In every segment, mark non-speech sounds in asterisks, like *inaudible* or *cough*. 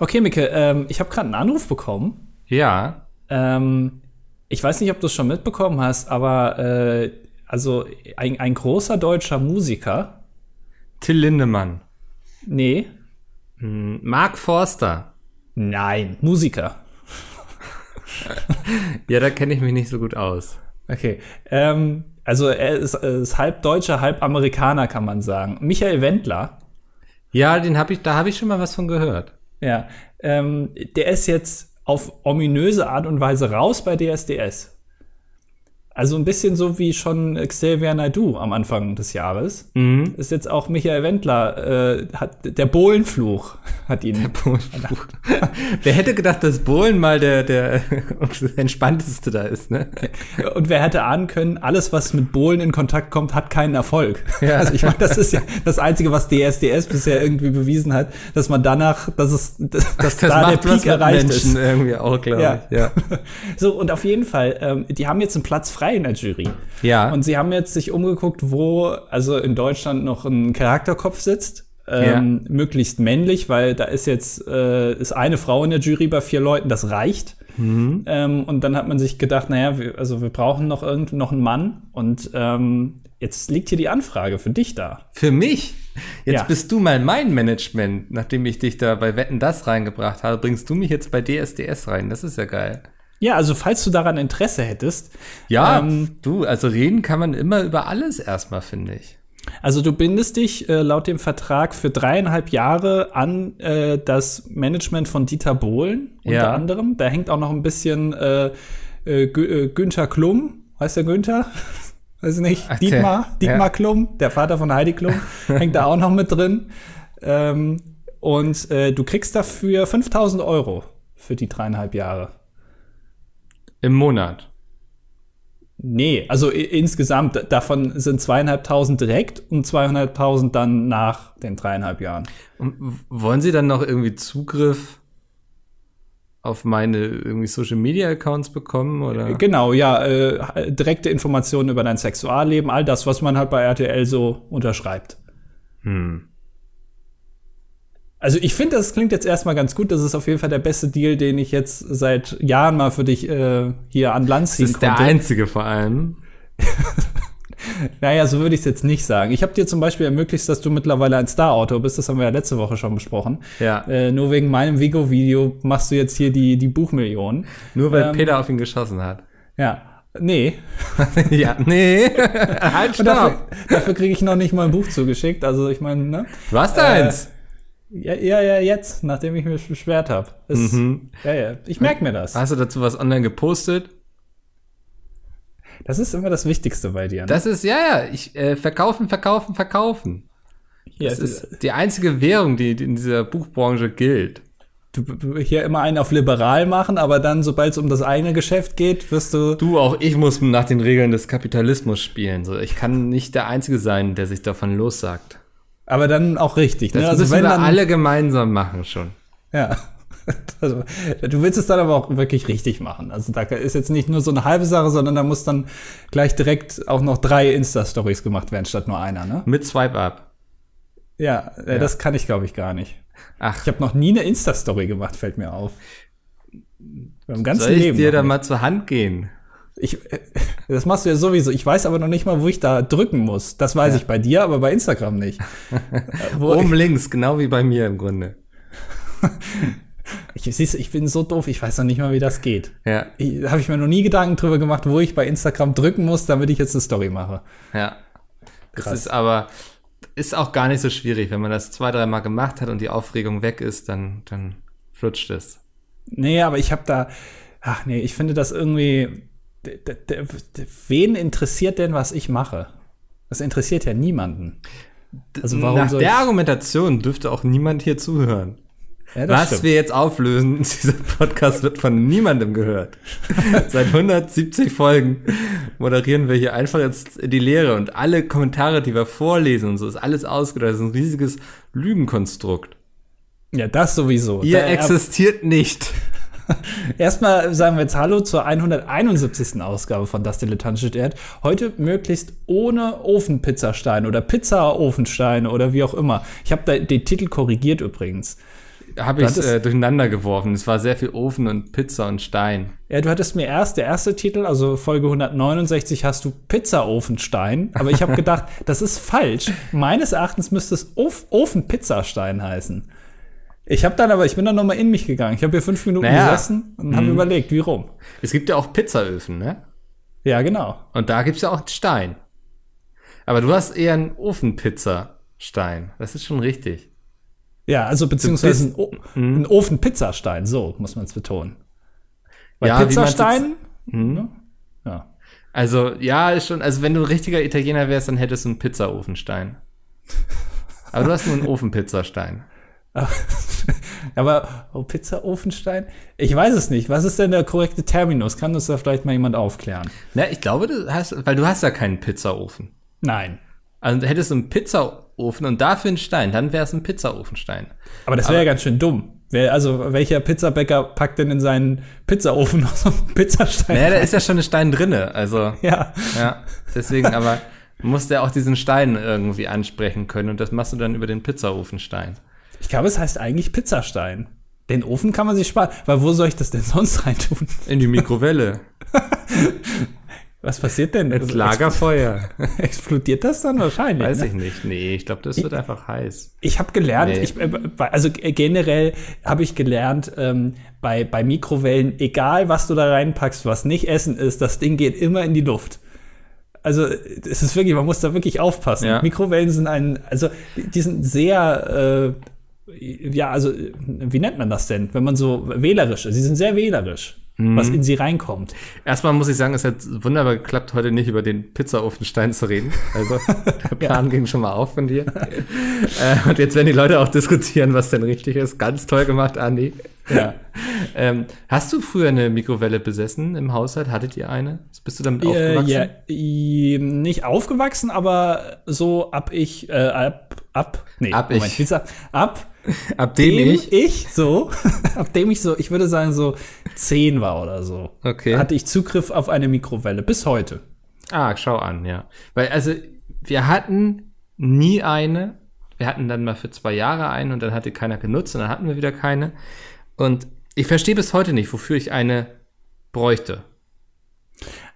Okay, Micke, ähm, ich habe gerade einen Anruf bekommen. Ja. Ähm, ich weiß nicht, ob du es schon mitbekommen hast, aber äh, also ein, ein großer deutscher Musiker. Till Lindemann. Nee. Hm, Mark Forster. Nein, Musiker. *laughs* ja, da kenne ich mich nicht so gut aus. Okay. Ähm, also er ist, ist halb Deutscher, halb Amerikaner, kann man sagen. Michael Wendler. Ja, den habe ich, da habe ich schon mal was von gehört. Ja, ähm, der ist jetzt auf ominöse Art und Weise raus bei DSDS. Also ein bisschen so wie schon Xavier Naidoo am Anfang des Jahres. Mhm. Ist jetzt auch Michael Wendler, äh, hat, der Bohlenfluch hat ihn. Der Bohlenfluch. *laughs* wer hätte gedacht, dass Bohlen mal der, *laughs* der entspannteste da ist, ne? Und wer hätte ahnen können, alles, was mit Bohlen in Kontakt kommt, hat keinen Erfolg. Ja. Also ich meine, das ist ja das Einzige, was DSDS bisher irgendwie bewiesen hat, dass man danach, dass es, dass, *laughs* dass das da der Peak erreicht Menschen ist. irgendwie auch, glaube ja. ich. Ja. So, und auf jeden Fall, ähm, die haben jetzt einen Platz frei frei in der Jury. Ja. Und sie haben jetzt sich umgeguckt, wo also in Deutschland noch ein Charakterkopf sitzt. Ähm, ja. möglichst männlich, weil da ist jetzt äh, ist eine Frau in der Jury bei vier Leuten, das reicht. Mhm. Ähm, und dann hat man sich gedacht, naja, wir, also wir brauchen noch irgend noch einen Mann. Und ähm, jetzt liegt hier die Anfrage für dich da. Für mich? Jetzt ja. bist du mal mein Management, nachdem ich dich da bei Wetten das reingebracht habe, bringst du mich jetzt bei DSDS rein. Das ist ja geil. Ja, also falls du daran Interesse hättest. Ja, ähm, du, also reden kann man immer über alles erstmal, finde ich. Also du bindest dich äh, laut dem Vertrag für dreieinhalb Jahre an äh, das Management von Dieter Bohlen unter ja. anderem. Da hängt auch noch ein bisschen äh, äh, äh Günther Klum, heißt der Günther? *laughs* Weiß ich nicht. Ach, Dietmar, Dietmar ja. Klum, der Vater von Heidi Klum, *laughs* hängt da auch noch mit drin. Ähm, und äh, du kriegst dafür 5000 Euro für die dreieinhalb Jahre. Im Monat? Nee, also insgesamt, davon sind zweieinhalbtausend direkt und zweieinhalbtausend dann nach den dreieinhalb Jahren. Und wollen Sie dann noch irgendwie Zugriff auf meine irgendwie Social Media Accounts bekommen oder? Genau, ja, äh, direkte Informationen über dein Sexualleben, all das, was man halt bei RTL so unterschreibt. Hm. Also ich finde, das klingt jetzt erstmal ganz gut. Das ist auf jeden Fall der beste Deal, den ich jetzt seit Jahren mal für dich äh, hier an Land ziehen konnte. Das ist der einzige vor allem. *laughs* naja, so würde ich es jetzt nicht sagen. Ich habe dir zum Beispiel ermöglicht, dass du mittlerweile ein Star-Autor bist. Das haben wir ja letzte Woche schon besprochen. Ja. Äh, nur wegen meinem Vigo-Video machst du jetzt hier die, die Buchmillionen. Nur weil ähm, Peter auf ihn geschossen hat. Ja. Nee. *laughs* ja, nee. *laughs* halt, stopp. Dafür, dafür kriege ich noch nicht mal ein Buch zugeschickt. Also ich meine, ne? Du hast äh, eins. Ja, ja, ja, jetzt, nachdem ich mich beschwert habe. Mhm. Ja, ja, ich merke mir das. Hast du dazu was online gepostet? Das ist immer das Wichtigste bei dir. Ne? Das ist, ja, ja, ich, äh, verkaufen, verkaufen, verkaufen. Ja, das ist die einzige Währung, die, die in dieser Buchbranche gilt. Du hier immer einen auf liberal machen, aber dann, sobald es um das eigene Geschäft geht, wirst du. Du, auch ich muss nach den Regeln des Kapitalismus spielen. So, ich kann nicht der Einzige sein, der sich davon lossagt. Aber dann auch richtig. Ne? Das also müssen wenn wir dann, alle gemeinsam machen schon. Ja. *laughs* Also, du willst es dann aber auch wirklich richtig machen. Also da ist jetzt nicht nur so eine halbe Sache, sondern da muss dann gleich direkt auch noch drei Insta-Stories gemacht werden, statt nur einer, ne? Mit Swipe-Up. Ja, äh, ja, das kann ich, glaube ich, gar nicht. Ach. Ich habe noch nie eine Insta-Story gemacht, fällt mir auf. Beim ganzen Soll ich Leben dir da mal zur Hand gehen? Ich, das machst du ja sowieso. Ich weiß aber noch nicht mal, wo ich da drücken muss. Das weiß ja. ich bei dir, aber bei Instagram nicht. *laughs* Oben links, genau wie bei mir im Grunde. *laughs* ich, siehst, ich bin so doof, ich weiß noch nicht mal, wie das geht. Ja. Habe ich mir noch nie Gedanken drüber gemacht, wo ich bei Instagram drücken muss, damit ich jetzt eine Story mache. Ja. Krass. Das ist aber, ist auch gar nicht so schwierig. Wenn man das zwei, dreimal gemacht hat und die Aufregung weg ist, dann, dann flutscht es. Nee, aber ich habe da, ach nee, ich finde das irgendwie, wen interessiert denn, was ich mache? Das interessiert ja niemanden. Also warum Nach der Argumentation dürfte auch niemand hier zuhören. Ja, was stimmt. wir jetzt auflösen, *laughs* dieser Podcast wird von niemandem gehört. *laughs* Seit 170 Folgen moderieren wir hier einfach jetzt die Lehre und alle Kommentare, die wir vorlesen und so, ist alles ausgedacht. Das ist ein riesiges Lügenkonstrukt. Ja, das sowieso. Ihr da, existiert nicht. *laughs* Erstmal sagen wir jetzt Hallo zur 171. Ausgabe von Das Dilettantische Erd. Heute möglichst ohne Ofenpizzastein oder Pizza-Ofenstein oder wie auch immer. Ich habe da den Titel korrigiert übrigens. habe ich äh, durcheinander geworfen. Es war sehr viel Ofen und Pizza und Stein. Ja, du hattest mir erst, der erste Titel, also Folge 169, hast du Pizzaofenstein. Aber ich habe gedacht, *laughs* das ist falsch. Meines Erachtens müsste es Of Ofenpizzastein heißen. Ich habe dann aber, ich bin dann nochmal in mich gegangen. Ich habe hier fünf Minuten naja. gesessen und habe hm. überlegt, wie rum. Es gibt ja auch Pizzaöfen, ne? Ja, genau. Und da gibt's ja auch Stein. Aber du hast eher einen Ofenpizzastein. Das ist schon richtig. Ja, also beziehungsweise ein, o mhm. ein Ofenpizzastein, so muss man es betonen. Weil ja, Pizzastein, mhm. ne? ja. Also, ja, ist schon, also wenn du ein richtiger Italiener wärst, dann hättest du einen Pizzaofenstein. Aber du hast nur einen *laughs* Ofenpizzastein. *laughs* Aber oh, Pizzaofenstein? Ich weiß es nicht. Was ist denn der korrekte Terminus? Kann uns da vielleicht mal jemand aufklären? Na, ich glaube, du hast, weil du hast ja keinen Pizzaofen. Nein. Also hättest du einen Pizzaofen und dafür einen Stein, dann wäre es ein Pizzaofenstein. Aber das wäre ja ganz schön dumm. Wer, also welcher Pizzabäcker packt denn in seinen Pizzaofen *laughs* noch so einen Pizzastein? Naja, da ist ja schon ein Stein drinne. Also *laughs* ja, ja. Deswegen, aber musst ja auch diesen Stein irgendwie ansprechen können und das machst du dann über den Pizzaofenstein. Ich glaube, es heißt eigentlich Pizzastein. Den Ofen kann man sich sparen, weil wo soll ich das denn sonst *laughs* reintun? In die Mikrowelle. *laughs* Was passiert denn? Ins Lagerfeuer. *laughs* Explodiert das dann wahrscheinlich? Weiß ne? ich nicht. Nee, ich glaube, das wird ich, einfach heiß. Ich habe gelernt, nee. ich, äh, also generell habe ich gelernt, ähm, bei, bei Mikrowellen, egal was du da reinpackst, was nicht Essen ist, das Ding geht immer in die Luft. Also es ist wirklich, man muss da wirklich aufpassen. Ja. Mikrowellen sind ein, also die sind sehr, äh, ja, also wie nennt man das denn, wenn man so wählerisch ist? Sie sind sehr wählerisch was mhm. in sie reinkommt. Erstmal muss ich sagen, es hat wunderbar geklappt, heute nicht über den Pizzaofenstein zu reden. Also *laughs* der Plan ja. ging schon mal auf von dir. äh, und jetzt werden die Leute auch diskutieren, was denn richtig ist. Ganz toll gemacht, Andi. Ja. *laughs* ähm, hast du früher eine Mikrowelle besessen im Haushalt? Hattet ihr eine? Bist du damit äh, aufgewachsen? Ja, nicht aufgewachsen, aber so ab ich, äh, ab, ab, nee, ab Moment, ich. ab Ab dem, dem ich? Ich so, *laughs* ab dem ich so, ich würde sagen so zehn war oder so. Okay. Hatte ich Zugriff auf eine Mikrowelle bis heute. Ah, schau an, ja. Weil also wir hatten nie eine. Wir hatten dann mal für zwei Jahre eine und dann hatte keiner genutzt und dann hatten wir wieder keine. Und ich verstehe bis heute nicht, wofür ich eine bräuchte.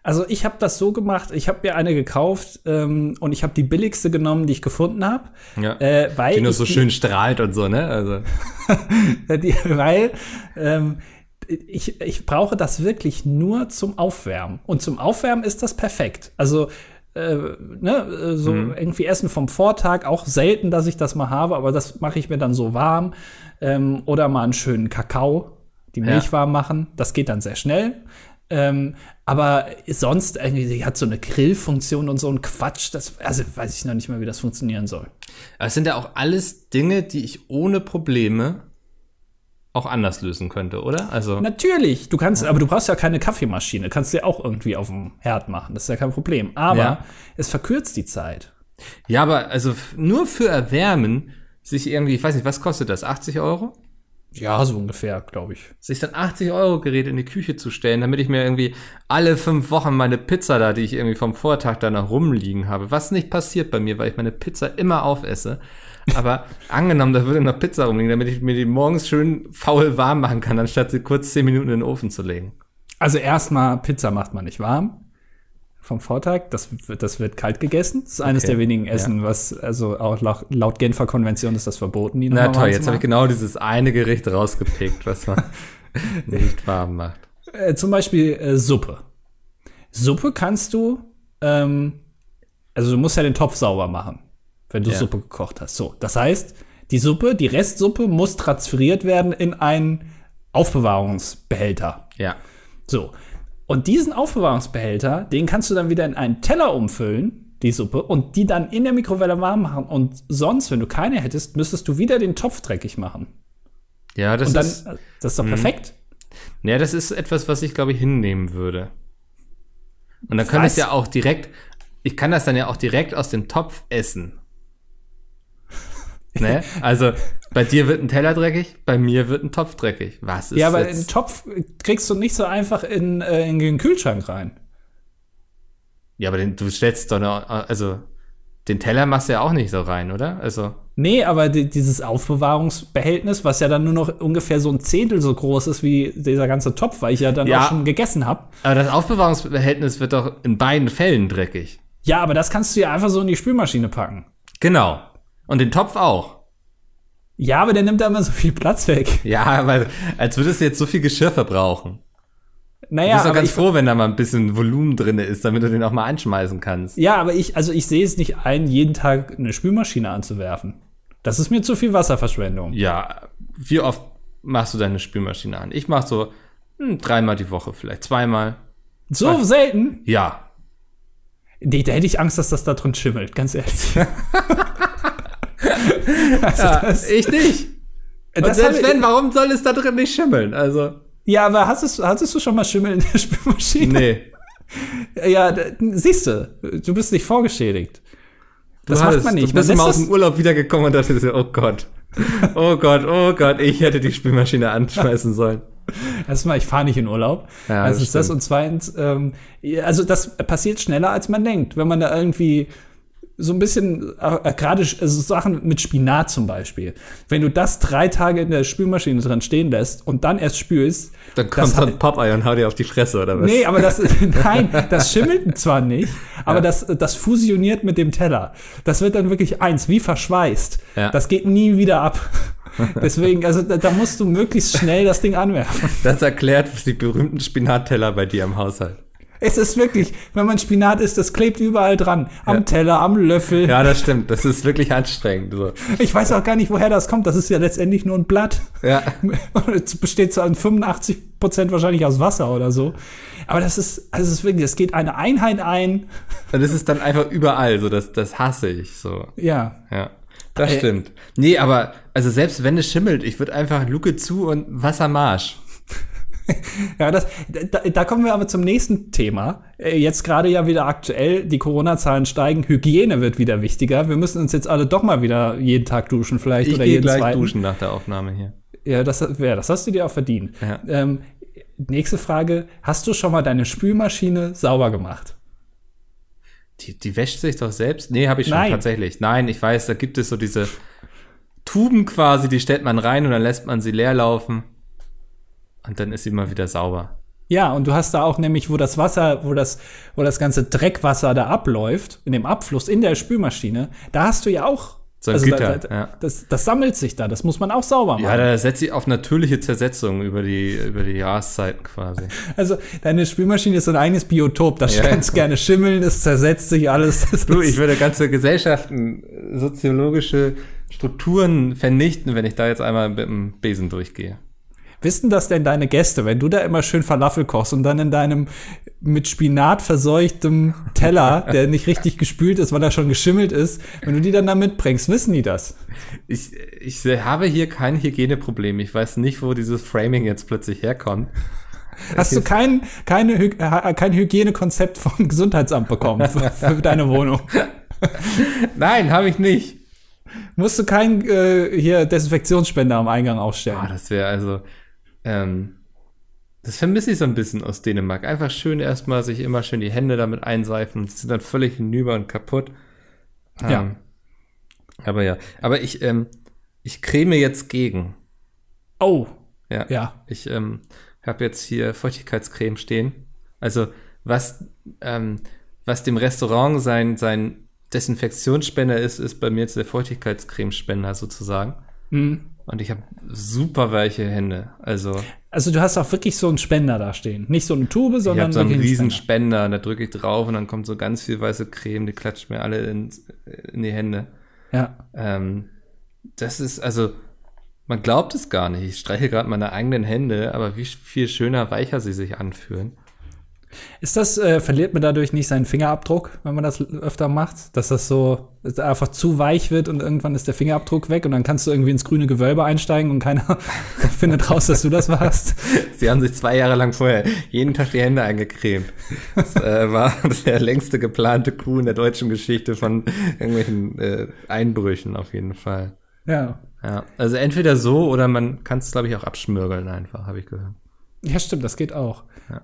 Also ich habe das so gemacht, ich habe mir eine gekauft ähm, und ich habe die billigste genommen, die ich gefunden habe. Ja. Äh, weil die nur so schön strahlt und so, ne? Also. *laughs* die, weil ähm, ich, ich brauche das wirklich nur zum Aufwärmen. Und zum Aufwärmen ist das perfekt. Also äh, ne, so mhm. irgendwie Essen vom Vortag, auch selten, dass ich das mal habe, aber das mache ich mir dann so warm. Ähm, oder mal einen schönen Kakao, die Milch ja. warm machen. Das geht dann sehr schnell. Ähm, aber sonst irgendwie, sie hat so eine Grillfunktion und so ein Quatsch. Das, also weiß ich noch nicht mal, wie das funktionieren soll. Aber es sind ja auch alles Dinge, die ich ohne Probleme auch anders lösen könnte, oder? Also natürlich, du kannst, aber du brauchst ja keine Kaffeemaschine, kannst du ja auch irgendwie auf dem Herd machen, das ist ja kein Problem. Aber ja. es verkürzt die Zeit. Ja, aber also nur für Erwärmen sich irgendwie, ich weiß nicht, was kostet das? 80 Euro? Ja, so ungefähr, glaube ich. Sich dann 80 Euro Gerät in die Küche zu stellen, damit ich mir irgendwie alle fünf Wochen meine Pizza da, die ich irgendwie vom Vortag da noch rumliegen habe. Was nicht passiert bei mir, weil ich meine Pizza immer aufesse. Aber *laughs* angenommen, da würde noch Pizza rumliegen, damit ich mir die morgens schön faul warm machen kann, anstatt sie kurz 10 Minuten in den Ofen zu legen. Also erstmal, Pizza macht man nicht warm vom Vortag. Das, das wird kalt gegessen. Das ist okay. eines der wenigen Essen, ja. was, also auch laut, laut Genfer Konvention ist das verboten. Die Na toll, jetzt habe ich genau dieses eine Gericht rausgepickt, was man *laughs* nicht warm macht. Äh, zum Beispiel äh, Suppe. Suppe kannst du, ähm, also du musst ja den Topf sauber machen, wenn du ja. Suppe gekocht hast. So, das heißt, die Suppe, die Restsuppe muss transferiert werden in einen Aufbewahrungsbehälter. Ja. So, und diesen Aufbewahrungsbehälter, den kannst du dann wieder in einen Teller umfüllen, die Suppe, und die dann in der Mikrowelle warm machen. Und sonst, wenn du keine hättest, müsstest du wieder den Topf dreckig machen. Ja, das dann, ist. Das ist doch mhm. perfekt. Ja, das ist etwas, was ich, glaube ich, hinnehmen würde. Und dann kann ich ja auch direkt, ich kann das dann ja auch direkt aus dem Topf essen. Ne? *laughs* Also, bei dir wird ein Teller dreckig, bei mir wird ein Topf dreckig. Was ist Ja, aber einen Topf kriegst du nicht so einfach in, äh, in den Kühlschrank rein. Ja, aber den, du stellst doch noch, also den Teller machst du ja auch nicht so rein, oder? Also. Nee, aber die, dieses Aufbewahrungsbehältnis, was ja dann nur noch ungefähr so ein Zehntel so groß ist wie dieser ganze Topf, weil ich ja dann ja, auch schon gegessen habe. Aber das Aufbewahrungsbehältnis wird doch in beiden Fällen dreckig. Ja, aber das kannst du ja einfach so in die Spülmaschine packen. Genau. Und den Topf auch. Ja, aber der nimmt da immer so viel Platz weg. Ja, aber als würdest du jetzt so viel Geschirr verbrauchen. Naja, du bist doch ganz froh, wenn da mal ein bisschen Volumen drin ist, damit du den auch mal anschmeißen kannst. Ja, aber ich, also ich sehe es nicht ein, jeden Tag eine Spülmaschine anzuwerfen. Das ist mir zu viel Wasserverschwendung. Ja, wie oft machst du deine Spülmaschine an? Ich mach so hm, dreimal die Woche, vielleicht zweimal. So Was? selten? Ja. Nee, da hätte ich Angst, dass das da drin schimmelt, ganz ehrlich. *laughs* *laughs* also ja, ich nicht. Und selbst wenn, warum soll es da drin nicht schimmeln? Also. Ja, aber hattest, hattest du schon mal Schimmel in der *laughs* Spülmaschine? Nee. Ja, siehst du, du bist nicht vorgeschädigt. Das du macht hattest, man nicht. Du bist immer aus dem Urlaub wiedergekommen und dachte oh Gott. Oh Gott, oh Gott, ich hätte die Spülmaschine anschmeißen sollen. Erstmal, ich fahre nicht in Urlaub. Ja, das also ist das. Und zweitens, ähm, also das passiert schneller, als man denkt. Wenn man da irgendwie so ein bisschen, äh, gerade also Sachen mit Spinat zum Beispiel. Wenn du das drei Tage in der Spülmaschine drin stehen lässt und dann erst spülst. Dann kommt so ein Popeye und haut dir auf die Fresse, oder was? Nee, aber das, *laughs* *laughs* nein, das schimmelt zwar nicht, aber ja. das, das fusioniert mit dem Teller. Das wird dann wirklich eins, wie verschweißt. Ja. Das geht nie wieder ab. *laughs* Deswegen, also da, da, musst du möglichst schnell das Ding anwerfen. Das erklärt die berühmten Spinatteller bei dir im Haushalt. Es ist wirklich, wenn man Spinat isst, das klebt überall dran. Am ja. Teller, am Löffel. Ja, das stimmt. Das ist wirklich anstrengend. So. Ich weiß auch gar nicht, woher das kommt. Das ist ja letztendlich nur ein Blatt. Ja. *laughs* Es besteht an 85 Prozent wahrscheinlich aus Wasser oder so. Aber das ist, also es ist wirklich, es geht eine Einheit ein. Und es ist dann einfach überall so. Das, das hasse ich so. Ja. Ja. Das äh, stimmt. Nee, aber, also selbst wenn es schimmelt, ich würde einfach Luke zu und Wassermarsch. *laughs* ja, das, da, da, kommen wir aber zum nächsten Thema. Äh, jetzt gerade ja wieder aktuell, die Corona-Zahlen steigen, Hygiene wird wieder wichtiger. Wir müssen uns jetzt alle doch mal wieder jeden Tag duschen, vielleicht ich oder jeden gleich zweiten. duschen nach der Aufnahme hier. Ja, das, ja, das hast du dir auch verdient. Ja. Ähm, nächste Frage: Hast du schon mal deine Spülmaschine sauber gemacht? Die, die wäscht sich doch selbst? Nee, habe ich schon Nein. tatsächlich. Nein, ich weiß, da gibt es so diese Tuben quasi, die stellt man rein und dann lässt man sie leer laufen. Und dann ist sie mal wieder sauber. Ja, und du hast da auch nämlich, wo das Wasser, wo das, wo das ganze Dreckwasser da abläuft, in dem Abfluss in der Spülmaschine, da hast du ja auch so ein also Gitter, da, da, ja. das, das sammelt sich da, das muss man auch sauber machen. Ja, da setzt sich auf natürliche Zersetzung über die, über die Jahreszeiten quasi. *laughs* Also deine Spülmaschine ist so ein eigenes Biotop, das ja. kannst gerne schimmeln, es zersetzt sich alles. *laughs* du, ich würde ganze Gesellschaften, soziologische Strukturen vernichten, wenn ich da jetzt einmal mit dem Besen durchgehe. Wissen das denn deine Gäste, wenn du da immer schön Falafel kochst und dann in deinem mit Spinat verseuchtem Teller, der nicht richtig gespült ist, weil er schon geschimmelt ist, wenn du die dann da mitbringst, wissen die das? Ich, ich habe hier kein Hygieneproblem. Ich weiß nicht, wo dieses Framing jetzt plötzlich herkommt. Hast du kein, keine, äh, kein Hygienekonzept vom Gesundheitsamt bekommen für, für deine Wohnung? *laughs* Nein, habe ich nicht. Musst du keinen äh, hier Desinfektionsspender am Eingang aufstellen? Ah, das wäre also ähm, das vermisse ich so ein bisschen aus Dänemark. Einfach schön erstmal sich immer schön die Hände damit einseifen und sind dann völlig hinüber und kaputt. Ähm, ja. Aber ja. Aber ich, ähm, ich creme jetzt gegen. Oh. Ja. Ja. Ich ähm, habe jetzt hier Feuchtigkeitscreme stehen. Also was, ähm, was dem Restaurant sein, sein Desinfektionsspender ist, ist bei mir jetzt der Feuchtigkeitscremespender sozusagen. Mhm. Und ich habe super weiche Hände. Also. Also du hast auch wirklich so einen Spender da stehen. Nicht so eine Tube, sondern. Ich habe so einen riesen Spender. Da drücke ich drauf und dann kommt so ganz viel weiße Creme, die klatscht mir alle in, in die Hände. Ja. Ähm, das ist, also, man glaubt es gar nicht. Ich streiche gerade meine eigenen Hände, aber wie viel schöner, weicher sie sich anfühlen. Ist das, äh, verliert man dadurch nicht seinen Fingerabdruck, wenn man das öfter macht? Dass das so dass einfach zu weich wird und irgendwann ist der Fingerabdruck weg und dann kannst du irgendwie ins grüne Gewölbe einsteigen und keiner *laughs* findet raus, dass du das warst. *laughs* Sie haben sich zwei Jahre lang vorher jeden Tag die Hände eingecremt. Das äh, war *laughs* der längste geplante Coup in der deutschen Geschichte von irgendwelchen äh, Einbrüchen auf jeden Fall. Ja. Ja, also entweder so oder man kann es, glaube ich, auch abschmürgeln einfach, habe ich gehört. Ja, stimmt, das geht auch. Ja.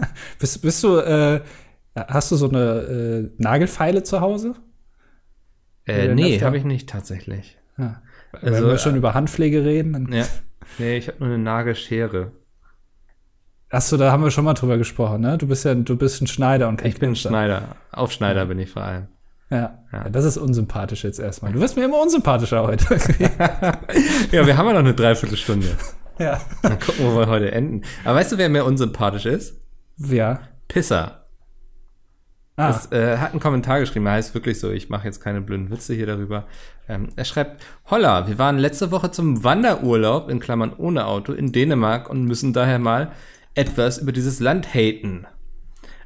*laughs* bist, bist du, äh, hast du so eine äh, Nagelfeile zu Hause? Äh, nee, habe ich nicht tatsächlich. Ja. Also, Wenn wir schon äh, über Handpflege reden, dann. Ja. Nee, ich habe nur eine Nagelschere. Achso, da haben wir schon mal drüber gesprochen, ne? Du bist ja, du bist ein Schneider und Ich bin ein Schneider. Aufschneider ja. bin ich vor allem. Ja. ja. das ist unsympathisch jetzt erstmal. Du wirst mir immer unsympathischer heute. *laughs* ja, wir haben ja noch eine Dreiviertelstunde. Ja. Dann gucken, wo wir heute enden. Aber weißt du, wer mir unsympathisch ist? Wer? Pisser. Ah. Das äh, hat einen Kommentar geschrieben, er heißt wirklich so, ich mache jetzt keine blöden Witze hier darüber. Ähm, er schreibt, Holla, wir waren letzte Woche zum Wanderurlaub, in Klammern ohne Auto, in Dänemark und müssen daher mal etwas über dieses Land haten.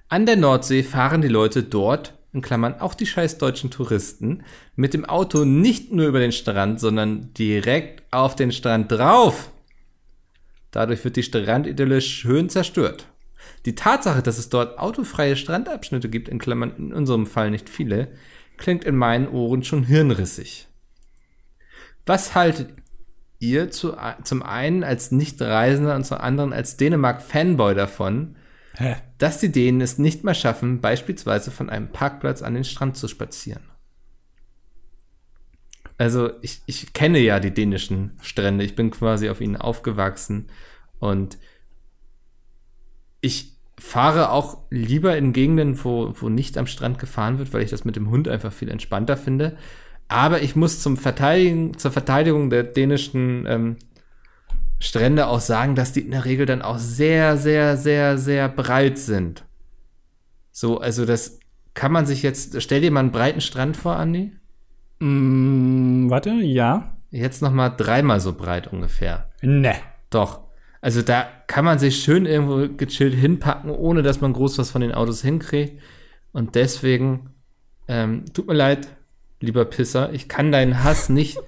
An der Nordsee fahren die Leute dort in Klammern auch die scheiß deutschen Touristen, mit dem Auto nicht nur über den Strand, sondern direkt auf den Strand drauf. Dadurch wird die Strandidylle schön zerstört. Die Tatsache, dass es dort autofreie Strandabschnitte gibt, in Klammern in unserem Fall nicht viele, klingt in meinen Ohren schon hirnrissig. Was haltet ihr zu, zum einen als Nichtreisender und zum anderen als Dänemark-Fanboy davon, Hä? dass die Dänen es nicht mehr schaffen, beispielsweise von einem Parkplatz an den Strand zu spazieren. Also ich, ich kenne ja die dänischen Strände, ich bin quasi auf ihnen aufgewachsen und ich fahre auch lieber in Gegenden, wo, wo nicht am Strand gefahren wird, weil ich das mit dem Hund einfach viel entspannter finde. Aber ich muss zum Verteidigen, zur Verteidigung der dänischen ähm, Strände auch sagen, dass die in der Regel dann auch sehr, sehr, sehr, sehr breit sind. So, also das kann man sich jetzt, stell dir mal einen breiten Strand vor, Andi. Mm, warte, ja. Jetzt noch mal dreimal so breit ungefähr. Ne. Doch. Also da kann man sich schön irgendwo gechillt hinpacken, ohne dass man groß was von den Autos hinkriegt. Und deswegen, ähm, tut mir leid, lieber Pisser, ich kann deinen Hass *laughs* nicht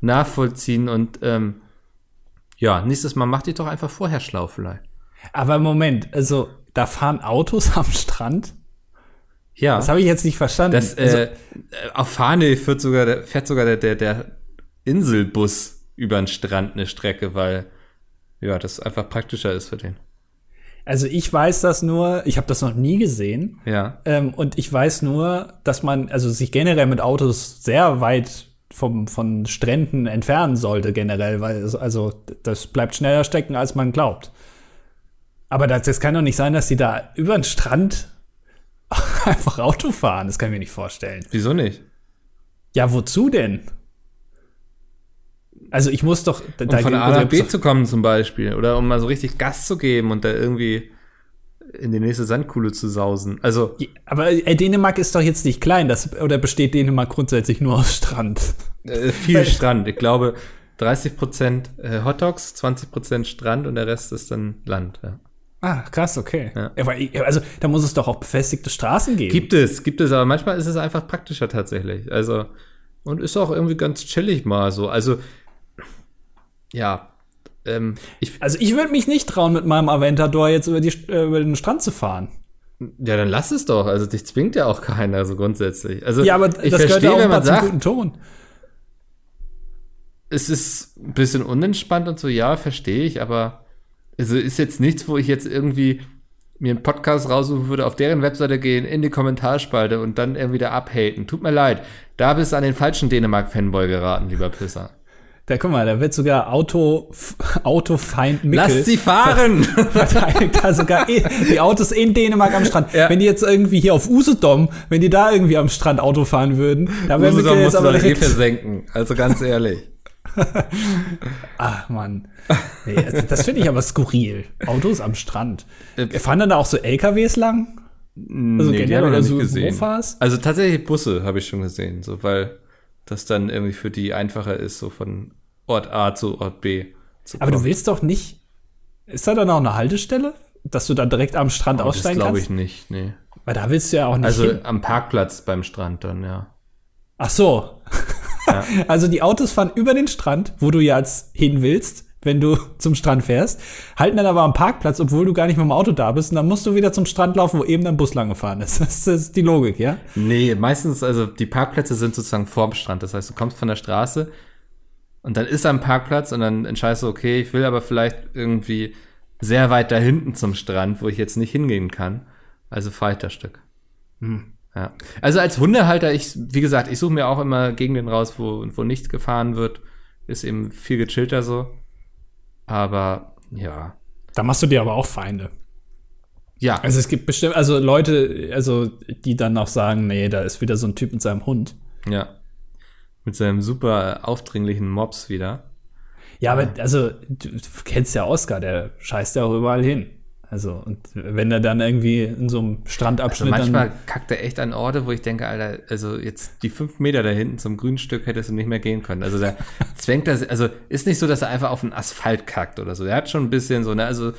nachvollziehen und ähm, ja, nächstes Mal mach dich doch einfach vorher schlau vielleicht. Aber Moment, also da fahren Autos am Strand? Ja. Das habe ich jetzt nicht verstanden. Das, also, äh, auf Fahne fährt sogar, der, fährt sogar der, der, der Inselbus über den Strand eine Strecke, weil ja, das einfach praktischer ist für den. Also ich weiß das nur, ich habe das noch nie gesehen. Ja. Ähm, und ich weiß nur, dass man also sich generell mit Autos sehr weit vom, von Stränden entfernen sollte, generell, weil es, also das bleibt schneller stecken, als man glaubt. Aber das, das kann doch nicht sein, dass die da über den Strand *laughs* einfach Auto fahren. Das kann ich mir nicht vorstellen. Wieso nicht? Ja, wozu denn? Also ich muss doch um von A nach B zu kommen zum Beispiel oder um mal so richtig Gas zu geben und da irgendwie in die nächste Sandkuhle zu sausen. Also, aber äh, Dänemark ist doch jetzt nicht klein, das oder besteht Dänemark grundsätzlich nur aus Strand? Äh, viel Strand. Ich glaube 30 Prozent äh, Hotdogs, 20 Prozent Strand und der Rest ist dann Land. Ja. Ah, krass, okay. Ja. Also da muss es doch auch befestigte Straßen geben. Gibt es, gibt es, aber manchmal ist es einfach praktischer tatsächlich. Also und ist auch irgendwie ganz chillig mal so. Also ja, ähm, ich, also ich würde mich nicht trauen, mit meinem Aventador jetzt über, die, äh, über den Strand zu fahren. Ja, dann lass es doch. Also dich zwingt ja auch keiner so grundsätzlich. Also ja, aber ich das verstehe, wenn man sagt, guten Ton. Es ist ein bisschen unentspannt und so, ja, verstehe ich, aber also ist jetzt nichts, wo ich jetzt irgendwie mir einen Podcast raussuchen würde, auf deren Webseite gehen, in die Kommentarspalte und dann irgendwie da abhaten. Tut mir leid. Da bist du an den falschen Dänemark-Fanboy geraten, lieber Pisser. Da guck mal, da wird sogar Auto, *laughs* Autofeind Mickel. Lass sie fahren! *laughs* Verteidigt da sogar eh, die Autos in Dänemark am Strand. Ja. Wenn die jetzt irgendwie hier auf Usedom, wenn die da irgendwie am Strand Auto fahren würden, da wäre Usedom jetzt aber eh versenken. Also ganz ehrlich. *laughs* Ach man. Nee, also das finde ich aber skurril. Autos am Strand. Äh, fahren dann da auch so LKWs lang? Also nee, die habe ich noch so nicht gesehen. Mofas? Also tatsächlich Busse habe ich schon gesehen, so weil das dann irgendwie für die einfacher ist, so von Ort A zu Ort B. Zu Aber du willst doch nicht. Ist da dann auch eine Haltestelle, dass du dann direkt am Strand oh, aussteigen das kannst? Das glaube ich nicht, nee. Weil da willst du ja auch nicht. Also hin. am Parkplatz beim Strand dann, ja. Ach so. Ja. *laughs* also die Autos fahren über den Strand, wo du jetzt hin willst, wenn du *laughs* zum Strand fährst, halten dann aber am Parkplatz, obwohl du gar nicht mit dem Auto da bist, und dann musst du wieder zum Strand laufen, wo eben dein Bus lang gefahren ist. *laughs* Das ist die Logik, ja? Nee, meistens, also die Parkplätze sind sozusagen vorm Strand. Das heißt, du kommst von der Straße und dann ist da ein Parkplatz und dann entscheidest du, okay, ich will aber vielleicht irgendwie sehr weit da hinten zum Strand, wo ich jetzt nicht hingehen kann. Also fahre ich das Stück. Hm. Ja. Also als Hundehalter, ich, wie gesagt, ich suche mir auch immer Gegenden raus, wo, wo nichts gefahren wird. Ist eben viel gechillter so. Aber ja. Da machst du dir aber auch Feinde. Ja. Also es gibt bestimmt, also Leute, also die dann auch sagen, nee, da ist wieder so ein Typ mit seinem Hund. Ja. Mit seinem super aufdringlichen Mops wieder. Ja, aber also du kennst ja Oscar, der scheißt ja auch überall hin. Also, und wenn er dann irgendwie in so einem Strandabschnitt. Also manchmal kackt er echt an Orte, wo ich denke, Alter, also jetzt die fünf Meter da hinten zum Grünstück hättest du nicht mehr gehen können. Also da *laughs* zwängt er, also ist nicht so, dass er einfach auf den Asphalt kackt oder so. Er hat schon ein bisschen so, ne, also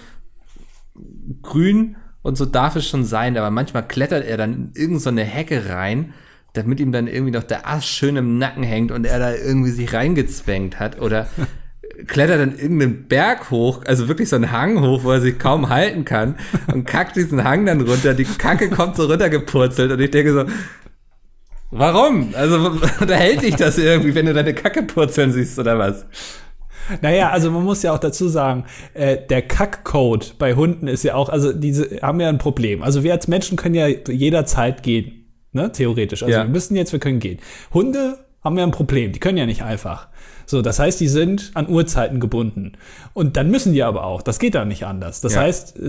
grün und so darf es schon sein, aber manchmal klettert er dann in irgendeine so Hecke rein, damit ihm dann irgendwie noch der Ast schön im Nacken hängt und er da irgendwie sich reingezwängt hat oder *laughs* klettert dann irgendeinen Berg hoch, also wirklich so einen Hang hoch, wo er sich kaum halten kann und kackt diesen Hang dann runter. Die Kacke kommt so runtergepurzelt und ich denke so, warum? Also *laughs* da hält dich das irgendwie, wenn du deine Kacke purzeln siehst oder was? Naja, also man muss ja auch dazu sagen, äh, der Kackcode bei Hunden ist ja auch, also diese haben ja ein Problem. Also wir als Menschen können ja jederzeit gehen, ne, theoretisch. Also ja. wir müssen jetzt, wir können gehen. Hunde haben ja ein Problem, die können ja nicht einfach. So, das heißt, die sind an Uhrzeiten gebunden. Und dann müssen die aber auch. Das geht dann nicht anders. Das ja. heißt,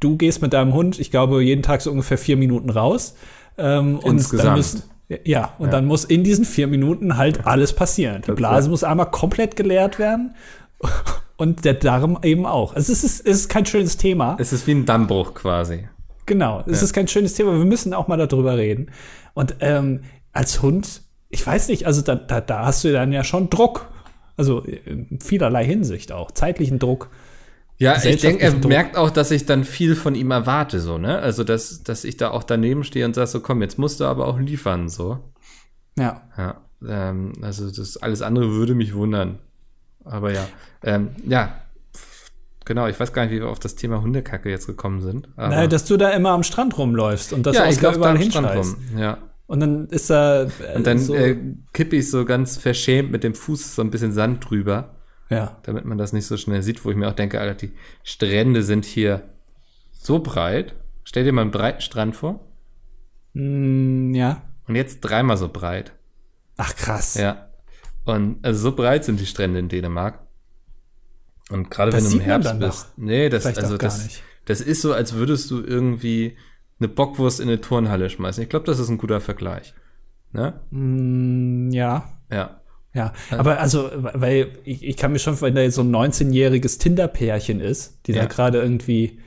du gehst mit deinem Hund, ich glaube, jeden Tag so ungefähr vier Minuten raus. Ähm, und dann müssen, ja, und ja. dann muss in diesen vier Minuten halt alles passieren. Die Blase muss einmal komplett geleert werden *laughs* und der Darm eben auch. Also es ist, es ist kein schönes Thema. Es ist wie ein Dammbruch quasi. Genau, es ja. ist kein schönes Thema. Wir müssen auch mal darüber reden. Und ähm, als Hund, ich weiß nicht, also da, da, da hast du dann ja schon Druck. Also in vielerlei Hinsicht auch. Zeitlichen Druck. Ja, ich denke, er Druck. merkt auch, dass ich dann viel von ihm erwarte, so, ne? Also, dass, dass ich da auch daneben stehe und sage so, komm, jetzt musst du aber auch liefern, so. Ja. Ja. Ähm, also, das alles andere würde mich wundern. Aber ja. Ähm, ja, Genau, ich weiß gar nicht, wie wir auf das Thema Hundekacke jetzt gekommen sind. Naja, dass du da immer am Strand rumläufst und das ja, ich überall hinscheißt. Ja. Und dann ist da. Äh, und dann so äh, kippe ich so ganz verschämt mit dem Fuß so ein bisschen Sand drüber. Ja. Damit man das nicht so schnell sieht, wo ich mir auch denke, Alter, die Strände sind hier so breit. Stell dir mal einen breiten Strand vor. Mm, ja. Und jetzt dreimal so breit. Ach krass. Ja. Und also so breit sind die Strände in Dänemark. Und gerade wenn du im Herbst bist. Nee, das, also das, das ist so, als würdest du irgendwie eine Bockwurst in eine Turnhalle schmeißen. Ich glaube, das ist ein guter Vergleich. Ne? Mm, ja. Ja. Ja, aber also, weil ich, ich kann mir schon, wenn da jetzt so ein 19-jähriges Tinder-Pärchen ist, die ja. da gerade irgendwie,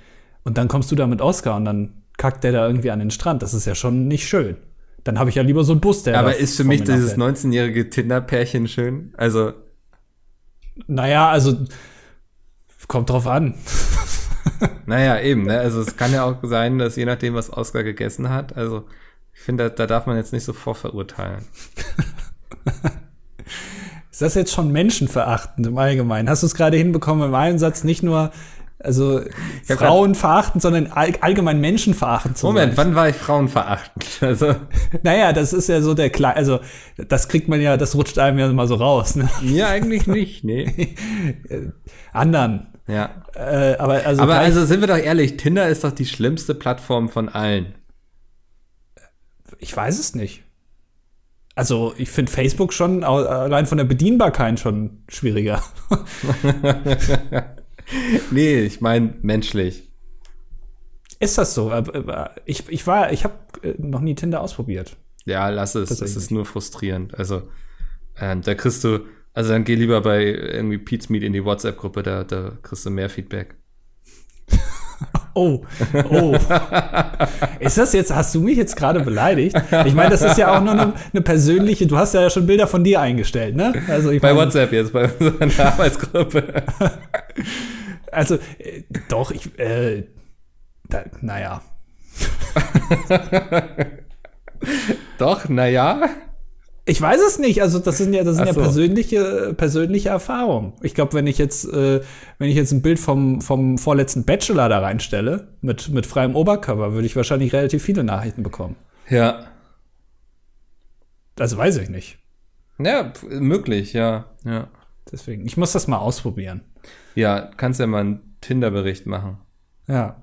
und dann kommst du da mit Oscar und dann kackt der da irgendwie an den Strand. Das ist ja schon nicht schön. Dann habe ich ja lieber so einen Bus, der. Aber ist für mich dieses 19-jährige Tinder-Pärchen schön? Also. Naja, also kommt drauf an. *laughs* naja, eben, ne? Also es kann ja auch sein, dass je nachdem, was Oscar gegessen hat, also ich finde, da, da darf man jetzt nicht so vorverurteilen. *laughs* Ist das jetzt schon menschenverachtend im Allgemeinen? Hast du es gerade hinbekommen im einen Satz nicht nur also Frauen verachten, sondern all, allgemein Menschen verachten zu Moment, wann war ich Frauen verachtend? *laughs* Also naja, das ist ja so der Kle also das kriegt man ja, das rutscht einem ja mal so raus. Ne? Ja, eigentlich nicht, nee. Anderen. Ja. Äh, aber also, aber also sind wir doch ehrlich, Tinder ist doch die schlimmste Plattform von allen. Ich weiß es nicht. Also ich finde Facebook schon allein von der Bedienbarkeit schon schwieriger. *laughs* nee, ich meine menschlich. Ist das so? Ich, ich war, ich habe äh, noch nie Tinder ausprobiert. Ja, lass es. Es ist nur frustrierend. Also äh, da kriegst du, also dann geh lieber bei irgendwie Pete's Meet in die WhatsApp-Gruppe, da, da kriegst du mehr Feedback. *laughs* Oh, oh. Ist das jetzt, hast du mich jetzt gerade beleidigt? Ich meine, das ist ja auch nur eine, eine, persönliche, du hast ja schon Bilder von dir eingestellt, ne? Also ich bei mein, WhatsApp jetzt, bei unserer Arbeitsgruppe. *laughs* Also, äh, doch, ich, äh, da, naja. *laughs* doch, naja. Ich weiß es nicht. Also das sind ja, das sind so. ja persönliche, persönliche Erfahrungen. Ich glaube, wenn ich jetzt, äh, wenn ich jetzt ein Bild vom, vom vorletzten Bachelor da reinstelle mit mit freiem Obercover, würde ich wahrscheinlich relativ viele Nachrichten bekommen. Ja. Das weiß ich nicht. Ja, möglich, ja, ja. Deswegen, ich muss das mal ausprobieren. Ja, kannst ja mal einen Tinder-Bericht machen. Ja.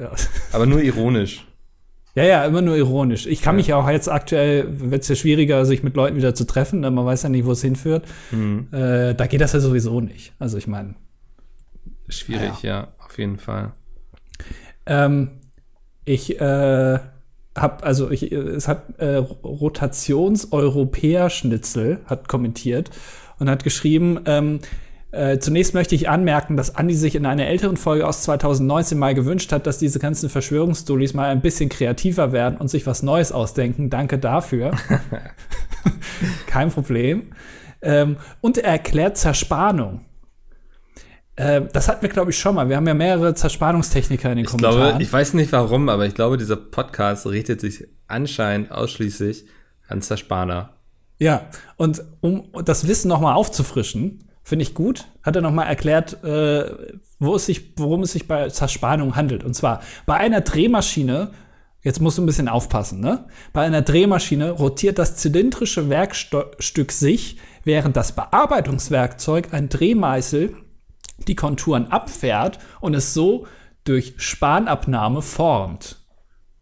ja. *laughs* Aber nur ironisch. Ja, ja, immer nur ironisch. Ich kann ja. mich ja auch jetzt aktuell, wird es ja schwieriger, sich mit Leuten wieder zu treffen, ne? man weiß ja nicht, wo es hinführt. Mhm. Äh, da geht das ja sowieso nicht. Also ich meine. Schwierig, ja. ja. auf jeden Fall. Ähm, ich äh, habe, also ich, es hat äh, Rotations-Europäer-Schnitzel hat kommentiert und hat geschrieben, ähm, äh, zunächst möchte ich anmerken, dass Andi sich in einer älteren Folge aus 2019 mal gewünscht hat, dass diese ganzen Verschwörungsstories mal ein bisschen kreativer werden und sich was Neues ausdenken. Danke dafür. *laughs* Kein Problem. Ähm, und er erklärt Zerspannung. Äh, das hatten wir, glaube ich, schon mal. Wir haben ja mehrere Zerspannungstechniker in den ich Kommentaren. Glaube, ich weiß nicht warum, aber ich glaube, dieser Podcast richtet sich anscheinend ausschließlich an Zerspanner. Ja, und um das Wissen nochmal aufzufrischen, Finde ich gut. Hat er nochmal erklärt, äh, wo es sich, worum es sich bei Zerspannung handelt. Und zwar bei einer Drehmaschine, jetzt musst du ein bisschen aufpassen, ne? Bei einer Drehmaschine rotiert das zylindrische Werkstück sich, während das Bearbeitungswerkzeug, ein Drehmeißel, die Konturen abfährt und es so durch Spanabnahme formt.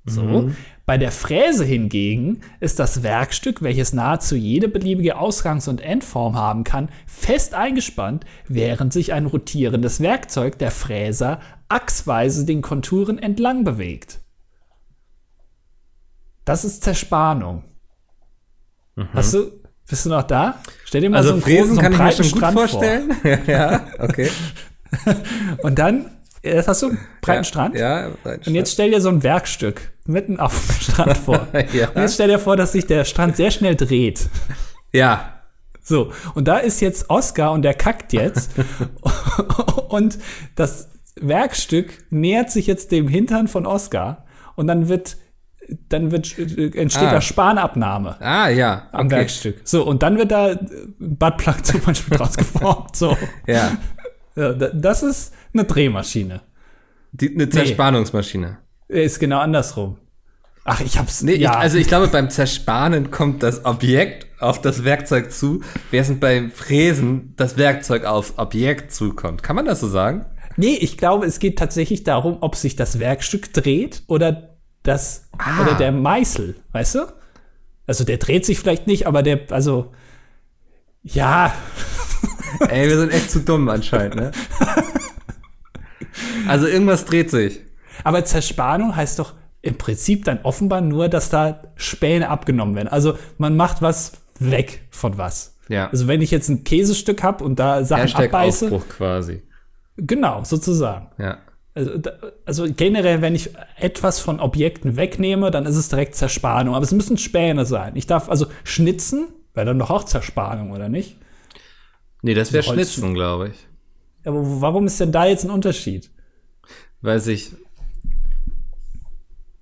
So. Mhm. Bei der Fräse hingegen ist das Werkstück, welches nahezu jede beliebige Ausgangs- und Endform haben kann, fest eingespannt, während sich ein rotierendes Werkzeug, der Fräser, achsweise den Konturen entlang bewegt. Das ist Zerspannung. Mhm. Hast du, bist du noch da? Stell dir mal also so einen Fräsen großen, so einen kann ich mir schon gut Strand vorstellen. Vor. *laughs* ja, okay. *laughs* und dann Jetzt hast du einen breiten ja, Strand. Ja, breiten Und jetzt stell dir so ein Werkstück mitten auf dem Strand vor. *laughs* ja. Und jetzt stell dir vor, dass sich der Strand sehr schnell dreht. Ja. So, und da ist jetzt Oscar und der kackt jetzt. *laughs* und das Werkstück nähert sich jetzt dem Hintern von Oscar. Und dann wird dann wird, entsteht ah. da Spanabnahme. Ah, ja. Am okay. Werkstück. So, und dann wird da ein Buttplug zum Beispiel draus *laughs* geformt. So. Ja. ja. Das ist eine Drehmaschine. Die, eine Zerspannungsmaschine. Nee, ist genau andersrum. Ach, ich hab's. Nee, ja. ich, also ich glaube, beim Zerspanen kommt das Objekt auf das Werkzeug zu, während beim Fräsen das Werkzeug aufs Objekt zukommt. Kann man das so sagen? Nee, ich glaube, es geht tatsächlich darum, ob sich das Werkstück dreht oder das ah. oder der Meißel, weißt du? Also der dreht sich vielleicht nicht, aber der, also ja. Ey, wir sind echt zu dumm anscheinend, ne? *laughs* Also irgendwas dreht sich. Aber Zerspannung heißt doch im Prinzip dann offenbar nur, dass da Späne abgenommen werden. Also man macht was weg von was. Ja. Also wenn ich jetzt ein Käsestück habe und da Sachen Hashtag abbeiße. Aufbruch quasi. Genau, sozusagen. Ja. Also, also, generell, wenn ich etwas von Objekten wegnehme, dann ist es direkt Zerspannung. Aber es müssen Späne sein. Ich darf also schnitzen, wäre dann doch auch Zerspannung, oder nicht? Nee, das wäre Schnitzen, glaube ich. Aber warum ist denn da jetzt ein Unterschied? Weil sich,